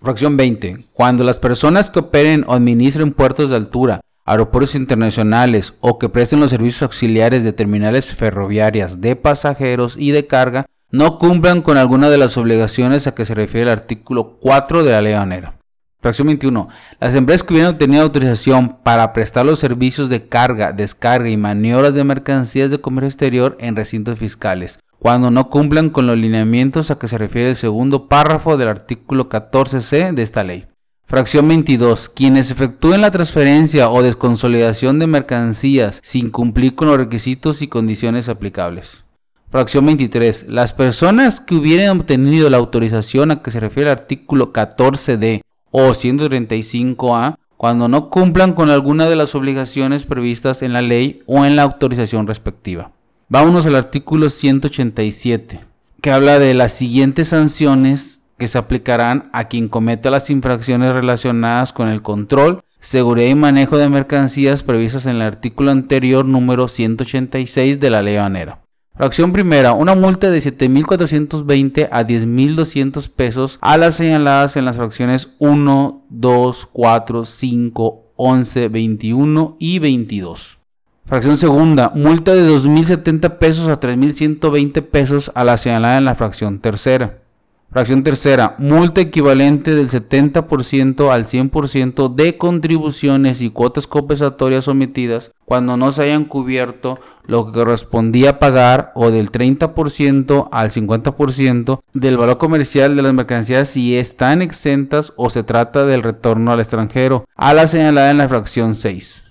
Fracción 20. Cuando las personas que operen o administren puertos de altura, aeropuertos internacionales o que presten los servicios auxiliares de terminales ferroviarias de pasajeros y de carga no cumplan con alguna de las obligaciones a que se refiere el artículo 4 de la ley banera. Fracción 21. Las empresas que hubieran obtenido autorización para prestar los servicios de carga, descarga y maniobras de mercancías de comercio exterior en recintos fiscales, cuando no cumplan con los lineamientos a que se refiere el segundo párrafo del artículo 14c de esta ley. Fracción 22. Quienes efectúen la transferencia o desconsolidación de mercancías sin cumplir con los requisitos y condiciones aplicables. Fracción 23. Las personas que hubieran obtenido la autorización a que se refiere el artículo 14D o 135A cuando no cumplan con alguna de las obligaciones previstas en la ley o en la autorización respectiva. Vámonos al artículo 187, que habla de las siguientes sanciones que se aplicarán a quien cometa las infracciones relacionadas con el control, seguridad y manejo de mercancías previstas en el artículo anterior número 186 de la ley banera. Fracción primera, una multa de 7.420 a 10.200 pesos a las señaladas en las fracciones 1, 2, 4, 5, 11, 21 y 22. Fracción segunda, multa de 2.070 pesos a 3.120 pesos a la señalada en la fracción tercera. Fracción tercera, multa equivalente del 70% al 100% de contribuciones y cuotas compensatorias omitidas cuando no se hayan cubierto lo que correspondía pagar o del 30% al 50% del valor comercial de las mercancías si están exentas o se trata del retorno al extranjero, a la señalada en la fracción 6.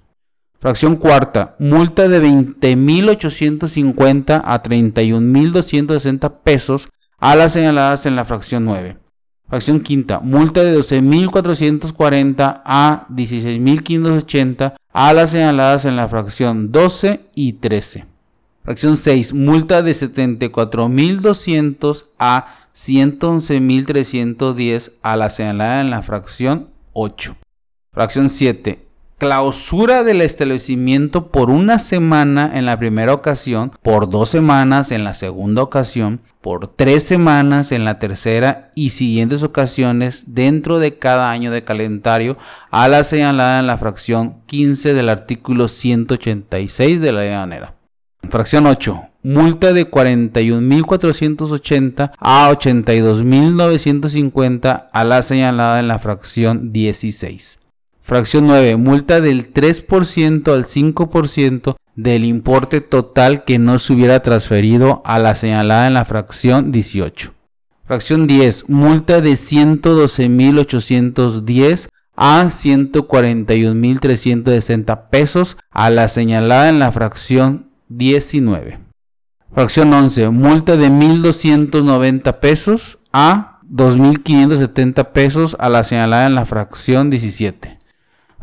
Fracción cuarta, multa de 20.850 a 31.260 pesos a las señaladas en la fracción 9. Fracción quinta, multa de 12.440 a 16.580 a las señaladas en la fracción 12 y 13. Fracción 6, multa de 74.200 a 111.310 a la señalada en la fracción 8. Fracción 7, clausura del establecimiento por una semana en la primera ocasión, por dos semanas en la segunda ocasión, por tres semanas en la tercera y siguientes ocasiones dentro de cada año de calendario a la señalada en la fracción 15 del artículo 186 de la ley manera. Fracción 8. Multa de 41.480 a 82.950 a la señalada en la fracción 16. Fracción 9. Multa del 3% al 5% del importe total que no se hubiera transferido a la señalada en la fracción 18. Fracción 10. Multa de 112.810 a 141.360 pesos a la señalada en la fracción 19. Fracción 11. Multa de 1.290 pesos a 2.570 pesos a la señalada en la fracción 17.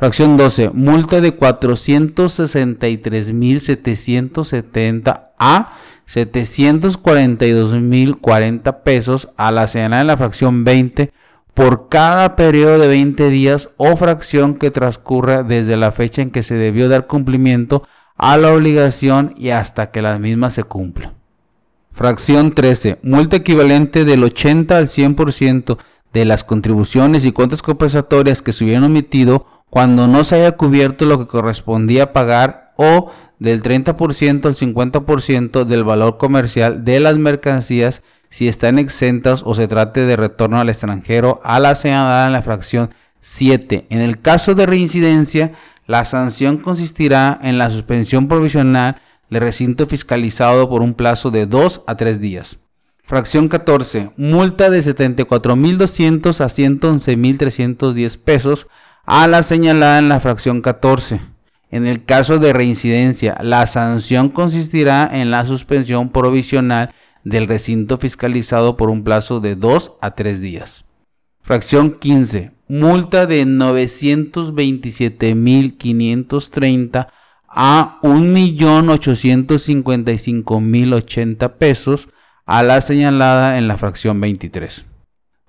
Fracción 12. Multa de 463.770 a 742.040 pesos a la señalada en la fracción 20 por cada periodo de 20 días o fracción que transcurra desde la fecha en que se debió dar cumplimiento a la obligación y hasta que la misma se cumpla. Fracción 13. Multa equivalente del 80 al 100% de las contribuciones y cuentas compensatorias que se hubieran omitido cuando no se haya cubierto lo que correspondía pagar o del 30% al 50% del valor comercial de las mercancías si están exentas o se trate de retorno al extranjero a la señalada en la fracción 7. En el caso de reincidencia, la sanción consistirá en la suspensión provisional del recinto fiscalizado por un plazo de 2 a 3 días. Fracción 14. Multa de 74.200 a 111.310 pesos a la señalada en la fracción 14. En el caso de reincidencia, la sanción consistirá en la suspensión provisional del recinto fiscalizado por un plazo de 2 a 3 días. Fracción 15. Multa de 927.530 a 1.855.080 pesos a la señalada en la fracción 23.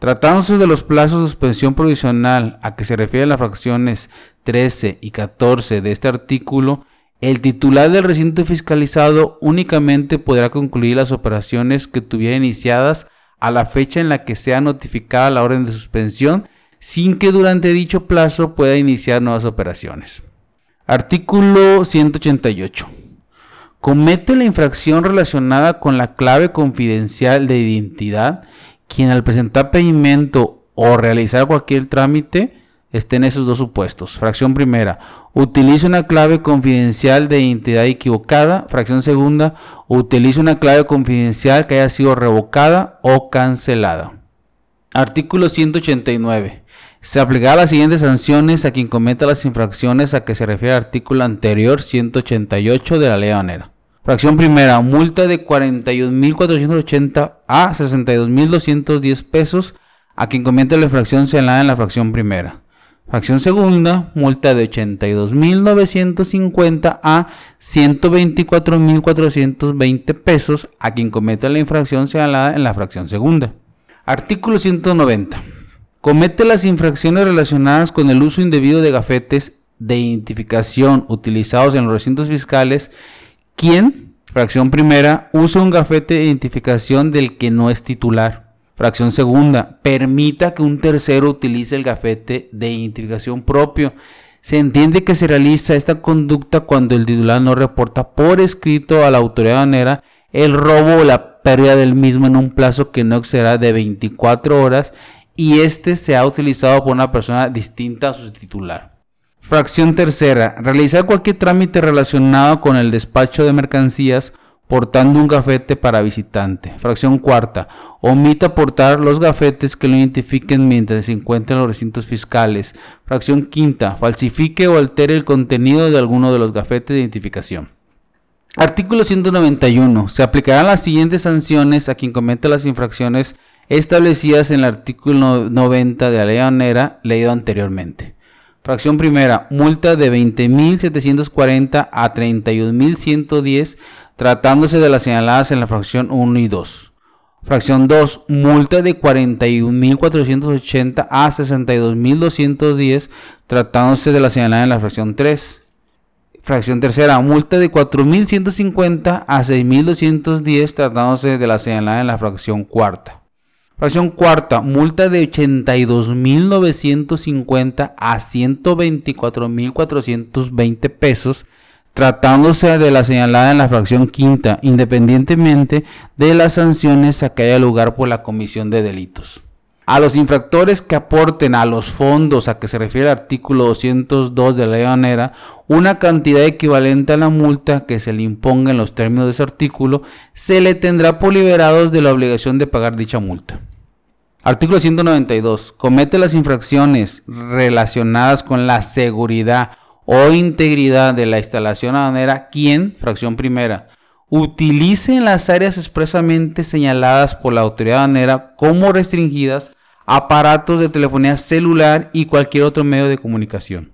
Tratándose de los plazos de suspensión provisional a que se refieren las fracciones 13 y 14 de este artículo, el titular del recinto fiscalizado únicamente podrá concluir las operaciones que tuviera iniciadas a la fecha en la que sea notificada la orden de suspensión, sin que durante dicho plazo pueda iniciar nuevas operaciones. Artículo 188. Comete la infracción relacionada con la clave confidencial de identidad quien al presentar pedimento o realizar cualquier trámite esté en esos dos supuestos. Fracción primera, utiliza una clave confidencial de identidad equivocada. Fracción segunda, utiliza una clave confidencial que haya sido revocada o cancelada. Artículo 189. Se aplicará las siguientes sanciones a quien cometa las infracciones a que se refiere el artículo anterior 188 de la ley banera. Fracción primera, multa de 41.480 a 62.210 pesos a quien cometa la infracción señalada en la fracción primera. Fracción segunda, multa de 82.950 a 124.420 pesos a quien cometa la infracción señalada en la fracción segunda. Artículo 190. Comete las infracciones relacionadas con el uso indebido de gafetes de identificación utilizados en los recintos fiscales quien, fracción primera, usa un gafete de identificación del que no es titular. Fracción segunda, permita que un tercero utilice el gafete de identificación propio. Se entiende que se realiza esta conducta cuando el titular no reporta por escrito a la autoridad aduanera el robo o la pérdida del mismo en un plazo que no excederá de 24 horas y este se ha utilizado por una persona distinta a su titular. Fracción tercera. Realizar cualquier trámite relacionado con el despacho de mercancías portando un gafete para visitante. Fracción cuarta. Omita portar los gafetes que lo identifiquen mientras se encuentre en los recintos fiscales. Fracción quinta. Falsifique o altere el contenido de alguno de los gafetes de identificación. Artículo 191. Se aplicarán las siguientes sanciones a quien cometa las infracciones establecidas en el artículo 90 de la ley anteriormente. Fracción primera, multa de 20.740 a 31.110 tratándose de las señaladas en la fracción 1 y 2. Fracción 2, multa de 41.480 a 62.210 tratándose de las señaladas en la fracción 3. Fracción tercera, multa de 4.150 a 6.210 tratándose de la señalada en la fracción cuarta. Fracción cuarta, multa de 82.950 a 124.420 pesos, tratándose de la señalada en la fracción quinta, independientemente de las sanciones a que haya lugar por la comisión de delitos. A los infractores que aporten a los fondos a que se refiere el artículo 202 de la ley manera una cantidad equivalente a la multa que se le imponga en los términos de ese artículo, se le tendrá por liberados de la obligación de pagar dicha multa. Artículo 192. Comete las infracciones relacionadas con la seguridad o integridad de la instalación aduanera quien, fracción primera, utilice en las áreas expresamente señaladas por la autoridad aduanera como restringidas aparatos de telefonía celular y cualquier otro medio de comunicación.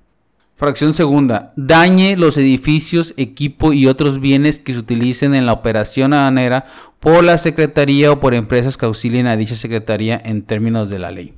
Fracción segunda. Dañe los edificios, equipo y otros bienes que se utilicen en la operación aduanera por la Secretaría o por empresas que auxilien a dicha Secretaría en términos de la ley.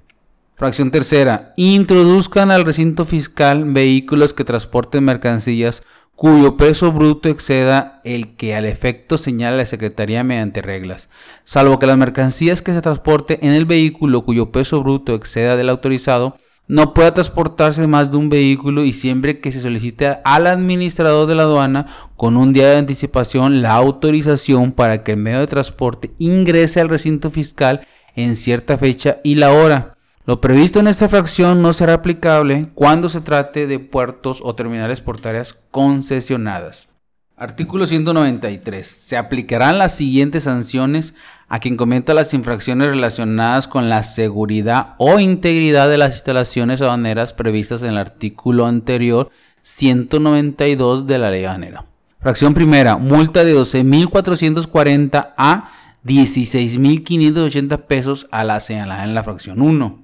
Fracción tercera. Introduzcan al recinto fiscal vehículos que transporten mercancías cuyo peso bruto exceda el que al efecto señala la Secretaría mediante reglas, salvo que las mercancías que se transporte en el vehículo cuyo peso bruto exceda del autorizado, no pueda transportarse más de un vehículo y siempre que se solicite al administrador de la aduana con un día de anticipación la autorización para que el medio de transporte ingrese al recinto fiscal en cierta fecha y la hora lo previsto en esta fracción no será aplicable cuando se trate de puertos o terminales portuarias concesionadas. Artículo 193. Se aplicarán las siguientes sanciones a quien cometa las infracciones relacionadas con la seguridad o integridad de las instalaciones aduaneras previstas en el artículo anterior 192 de la ley aduanera. Fracción primera, multa de 12.440 a 16.580 pesos a la señalada en la fracción 1.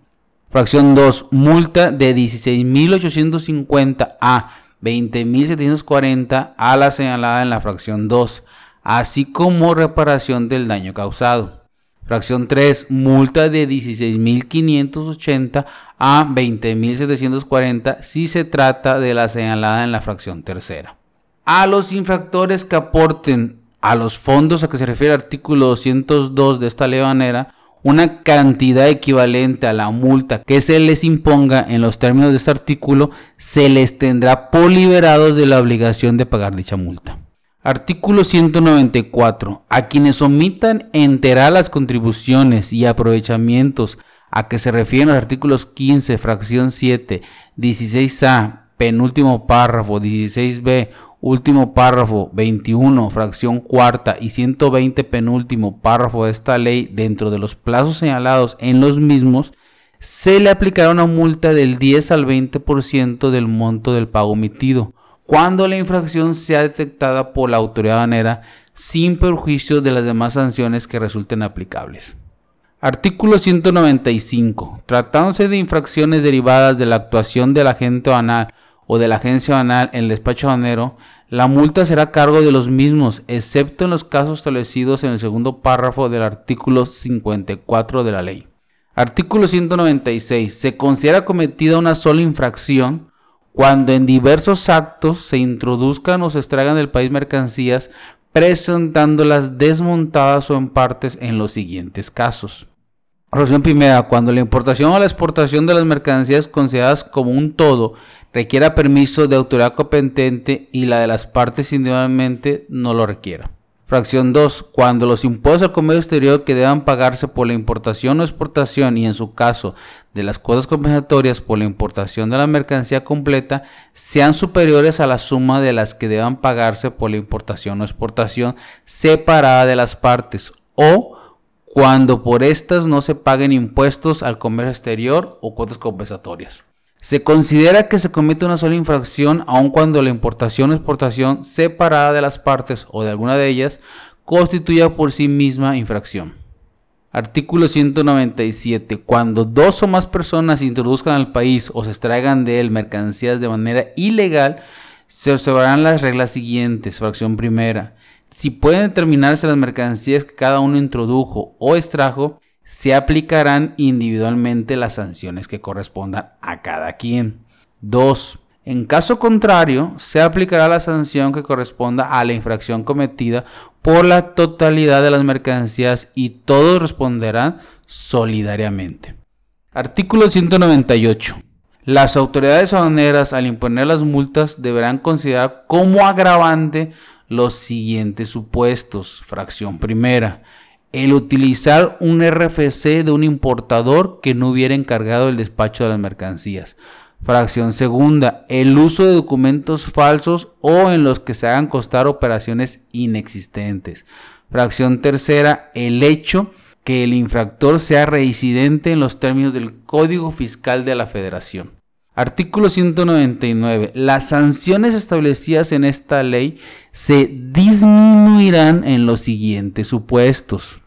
Fracción 2. Multa de 16.850 a 20.740 a la señalada en la fracción 2, así como reparación del daño causado. Fracción 3. Multa de 16.580 a 20.740 si se trata de la señalada en la fracción tercera. A los infractores que aporten a los fondos a que se refiere el artículo 202 de esta ley banera una cantidad equivalente a la multa que se les imponga en los términos de este artículo, se les tendrá por liberados de la obligación de pagar dicha multa. Artículo 194. A quienes omitan enterar las contribuciones y aprovechamientos a que se refieren los artículos 15, fracción 7, 16A, penúltimo párrafo, 16B, último párrafo 21, fracción cuarta y 120 penúltimo párrafo de esta ley dentro de los plazos señalados en los mismos, se le aplicará una multa del 10 al 20% del monto del pago omitido, cuando la infracción sea detectada por la autoridad banera sin perjuicio de las demás sanciones que resulten aplicables. Artículo 195. Tratándose de infracciones derivadas de la actuación del agente banal o de la agencia banal en el despacho banero, la multa será a cargo de los mismos, excepto en los casos establecidos en el segundo párrafo del artículo 54 de la ley. Artículo 196. Se considera cometida una sola infracción cuando en diversos actos se introduzcan o se extraigan del país mercancías presentándolas desmontadas o en partes en los siguientes casos. Razón primera, cuando la importación o la exportación de las mercancías consideradas como un todo requiera permiso de autoridad competente y la de las partes individualmente no lo requiera. Fracción 2. Cuando los impuestos al comercio exterior que deban pagarse por la importación o exportación y en su caso de las cuotas compensatorias por la importación de la mercancía completa sean superiores a la suma de las que deban pagarse por la importación o exportación separada de las partes o cuando por estas no se paguen impuestos al comercio exterior o cuotas compensatorias. Se considera que se comete una sola infracción aun cuando la importación o exportación separada de las partes o de alguna de ellas constituya por sí misma infracción. Artículo 197. Cuando dos o más personas introduzcan al país o se extraigan de él mercancías de manera ilegal, se observarán las reglas siguientes. Fracción primera. Si pueden determinarse las mercancías que cada uno introdujo o extrajo, se aplicarán individualmente las sanciones que correspondan a cada quien. 2. En caso contrario, se aplicará la sanción que corresponda a la infracción cometida por la totalidad de las mercancías y todos responderán solidariamente. Artículo 198. Las autoridades aduaneras al imponer las multas deberán considerar como agravante los siguientes supuestos. Fracción primera el utilizar un RFC de un importador que no hubiera encargado el despacho de las mercancías. Fracción segunda, el uso de documentos falsos o en los que se hagan costar operaciones inexistentes. Fracción tercera, el hecho que el infractor sea residente en los términos del Código Fiscal de la Federación. Artículo 199. Las sanciones establecidas en esta ley se disminuirán en los siguientes supuestos.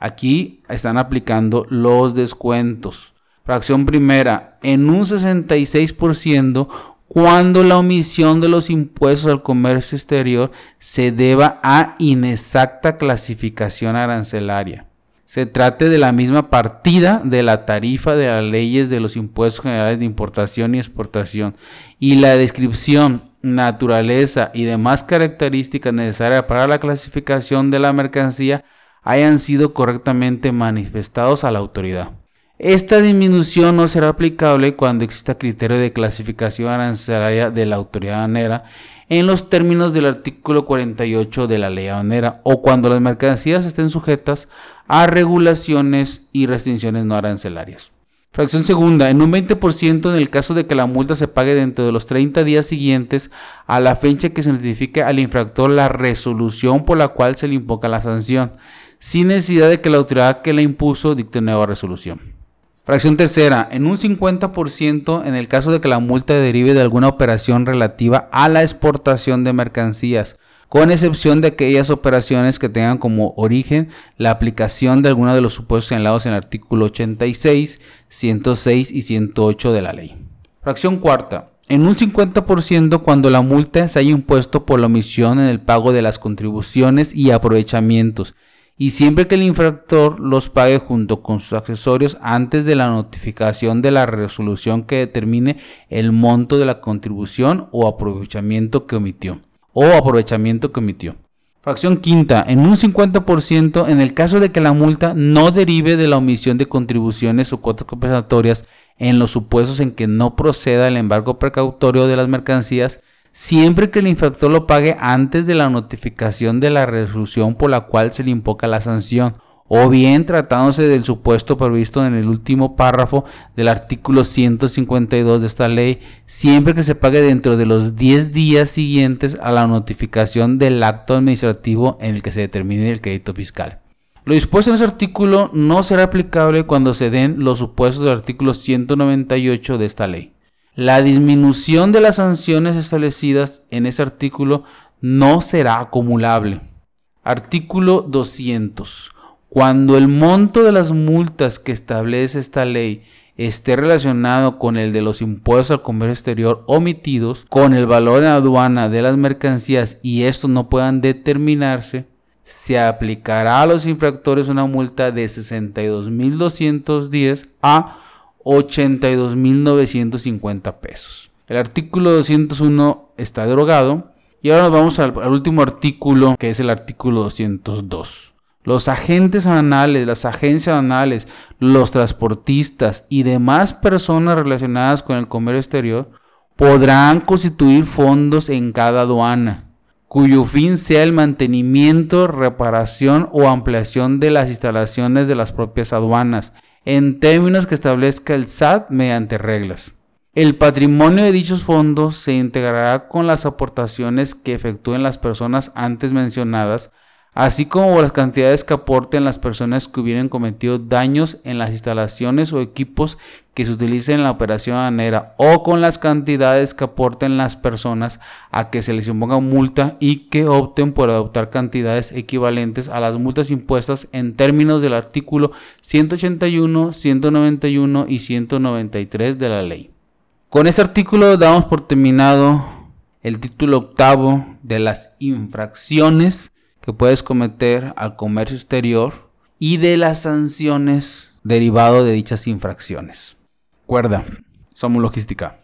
Aquí están aplicando los descuentos. Fracción primera, en un 66% cuando la omisión de los impuestos al comercio exterior se deba a inexacta clasificación arancelaria se trate de la misma partida de la tarifa de las leyes de los impuestos generales de importación y exportación y la descripción, naturaleza y demás características necesarias para la clasificación de la mercancía hayan sido correctamente manifestados a la autoridad. Esta disminución no será aplicable cuando exista criterio de clasificación arancelaria de la autoridad aduanera en los términos del artículo 48 de la ley aduanera o cuando las mercancías estén sujetas a regulaciones y restricciones no arancelarias. Fracción segunda, en un 20% en el caso de que la multa se pague dentro de los 30 días siguientes a la fecha que se notifique al infractor la resolución por la cual se le invoca la sanción, sin necesidad de que la autoridad que la impuso dicte nueva resolución. Fracción tercera, en un 50% en el caso de que la multa derive de alguna operación relativa a la exportación de mercancías, con excepción de aquellas operaciones que tengan como origen la aplicación de alguno de los supuestos señalados en el artículo 86, 106 y 108 de la ley. Fracción cuarta, en un 50% cuando la multa se haya impuesto por la omisión en el pago de las contribuciones y aprovechamientos y siempre que el infractor los pague junto con sus accesorios antes de la notificación de la resolución que determine el monto de la contribución o aprovechamiento que omitió o aprovechamiento que omitió. Fracción quinta, en un 50% en el caso de que la multa no derive de la omisión de contribuciones o cuotas compensatorias en los supuestos en que no proceda el embargo precautorio de las mercancías siempre que el infractor lo pague antes de la notificación de la resolución por la cual se le invoca la sanción, o bien tratándose del supuesto previsto en el último párrafo del artículo 152 de esta ley, siempre que se pague dentro de los 10 días siguientes a la notificación del acto administrativo en el que se determine el crédito fiscal. Lo dispuesto en ese artículo no será aplicable cuando se den los supuestos del artículo 198 de esta ley. La disminución de las sanciones establecidas en ese artículo no será acumulable. Artículo 200. Cuando el monto de las multas que establece esta ley esté relacionado con el de los impuestos al comercio exterior omitidos, con el valor en aduana de las mercancías y estos no puedan determinarse, se aplicará a los infractores una multa de 62.210 a 82.950 pesos. El artículo 201 está derogado y ahora nos vamos al, último artículo que es el artículo 202. Los agentes anales, las agencias anales, los transportistas y demás personas relacionadas con el comercio exterior podrán constituir fondos en cada aduana cuyo fin sea el mantenimiento, reparación o ampliación de las instalaciones de las propias aduanas, en términos que establezca el SAT mediante reglas. El patrimonio de dichos fondos se integrará con las aportaciones que efectúen las personas antes mencionadas así como las cantidades que aporten las personas que hubieran cometido daños en las instalaciones o equipos que se utilicen en la operación aduanera o con las cantidades que aporten las personas a que se les imponga multa y que opten por adoptar cantidades equivalentes a las multas impuestas en términos del artículo 181, 191 y 193 de la ley. Con este artículo damos por terminado el título octavo de las infracciones que puedes cometer al comercio exterior y de las sanciones derivado de dichas infracciones. Cuerda, somos logística.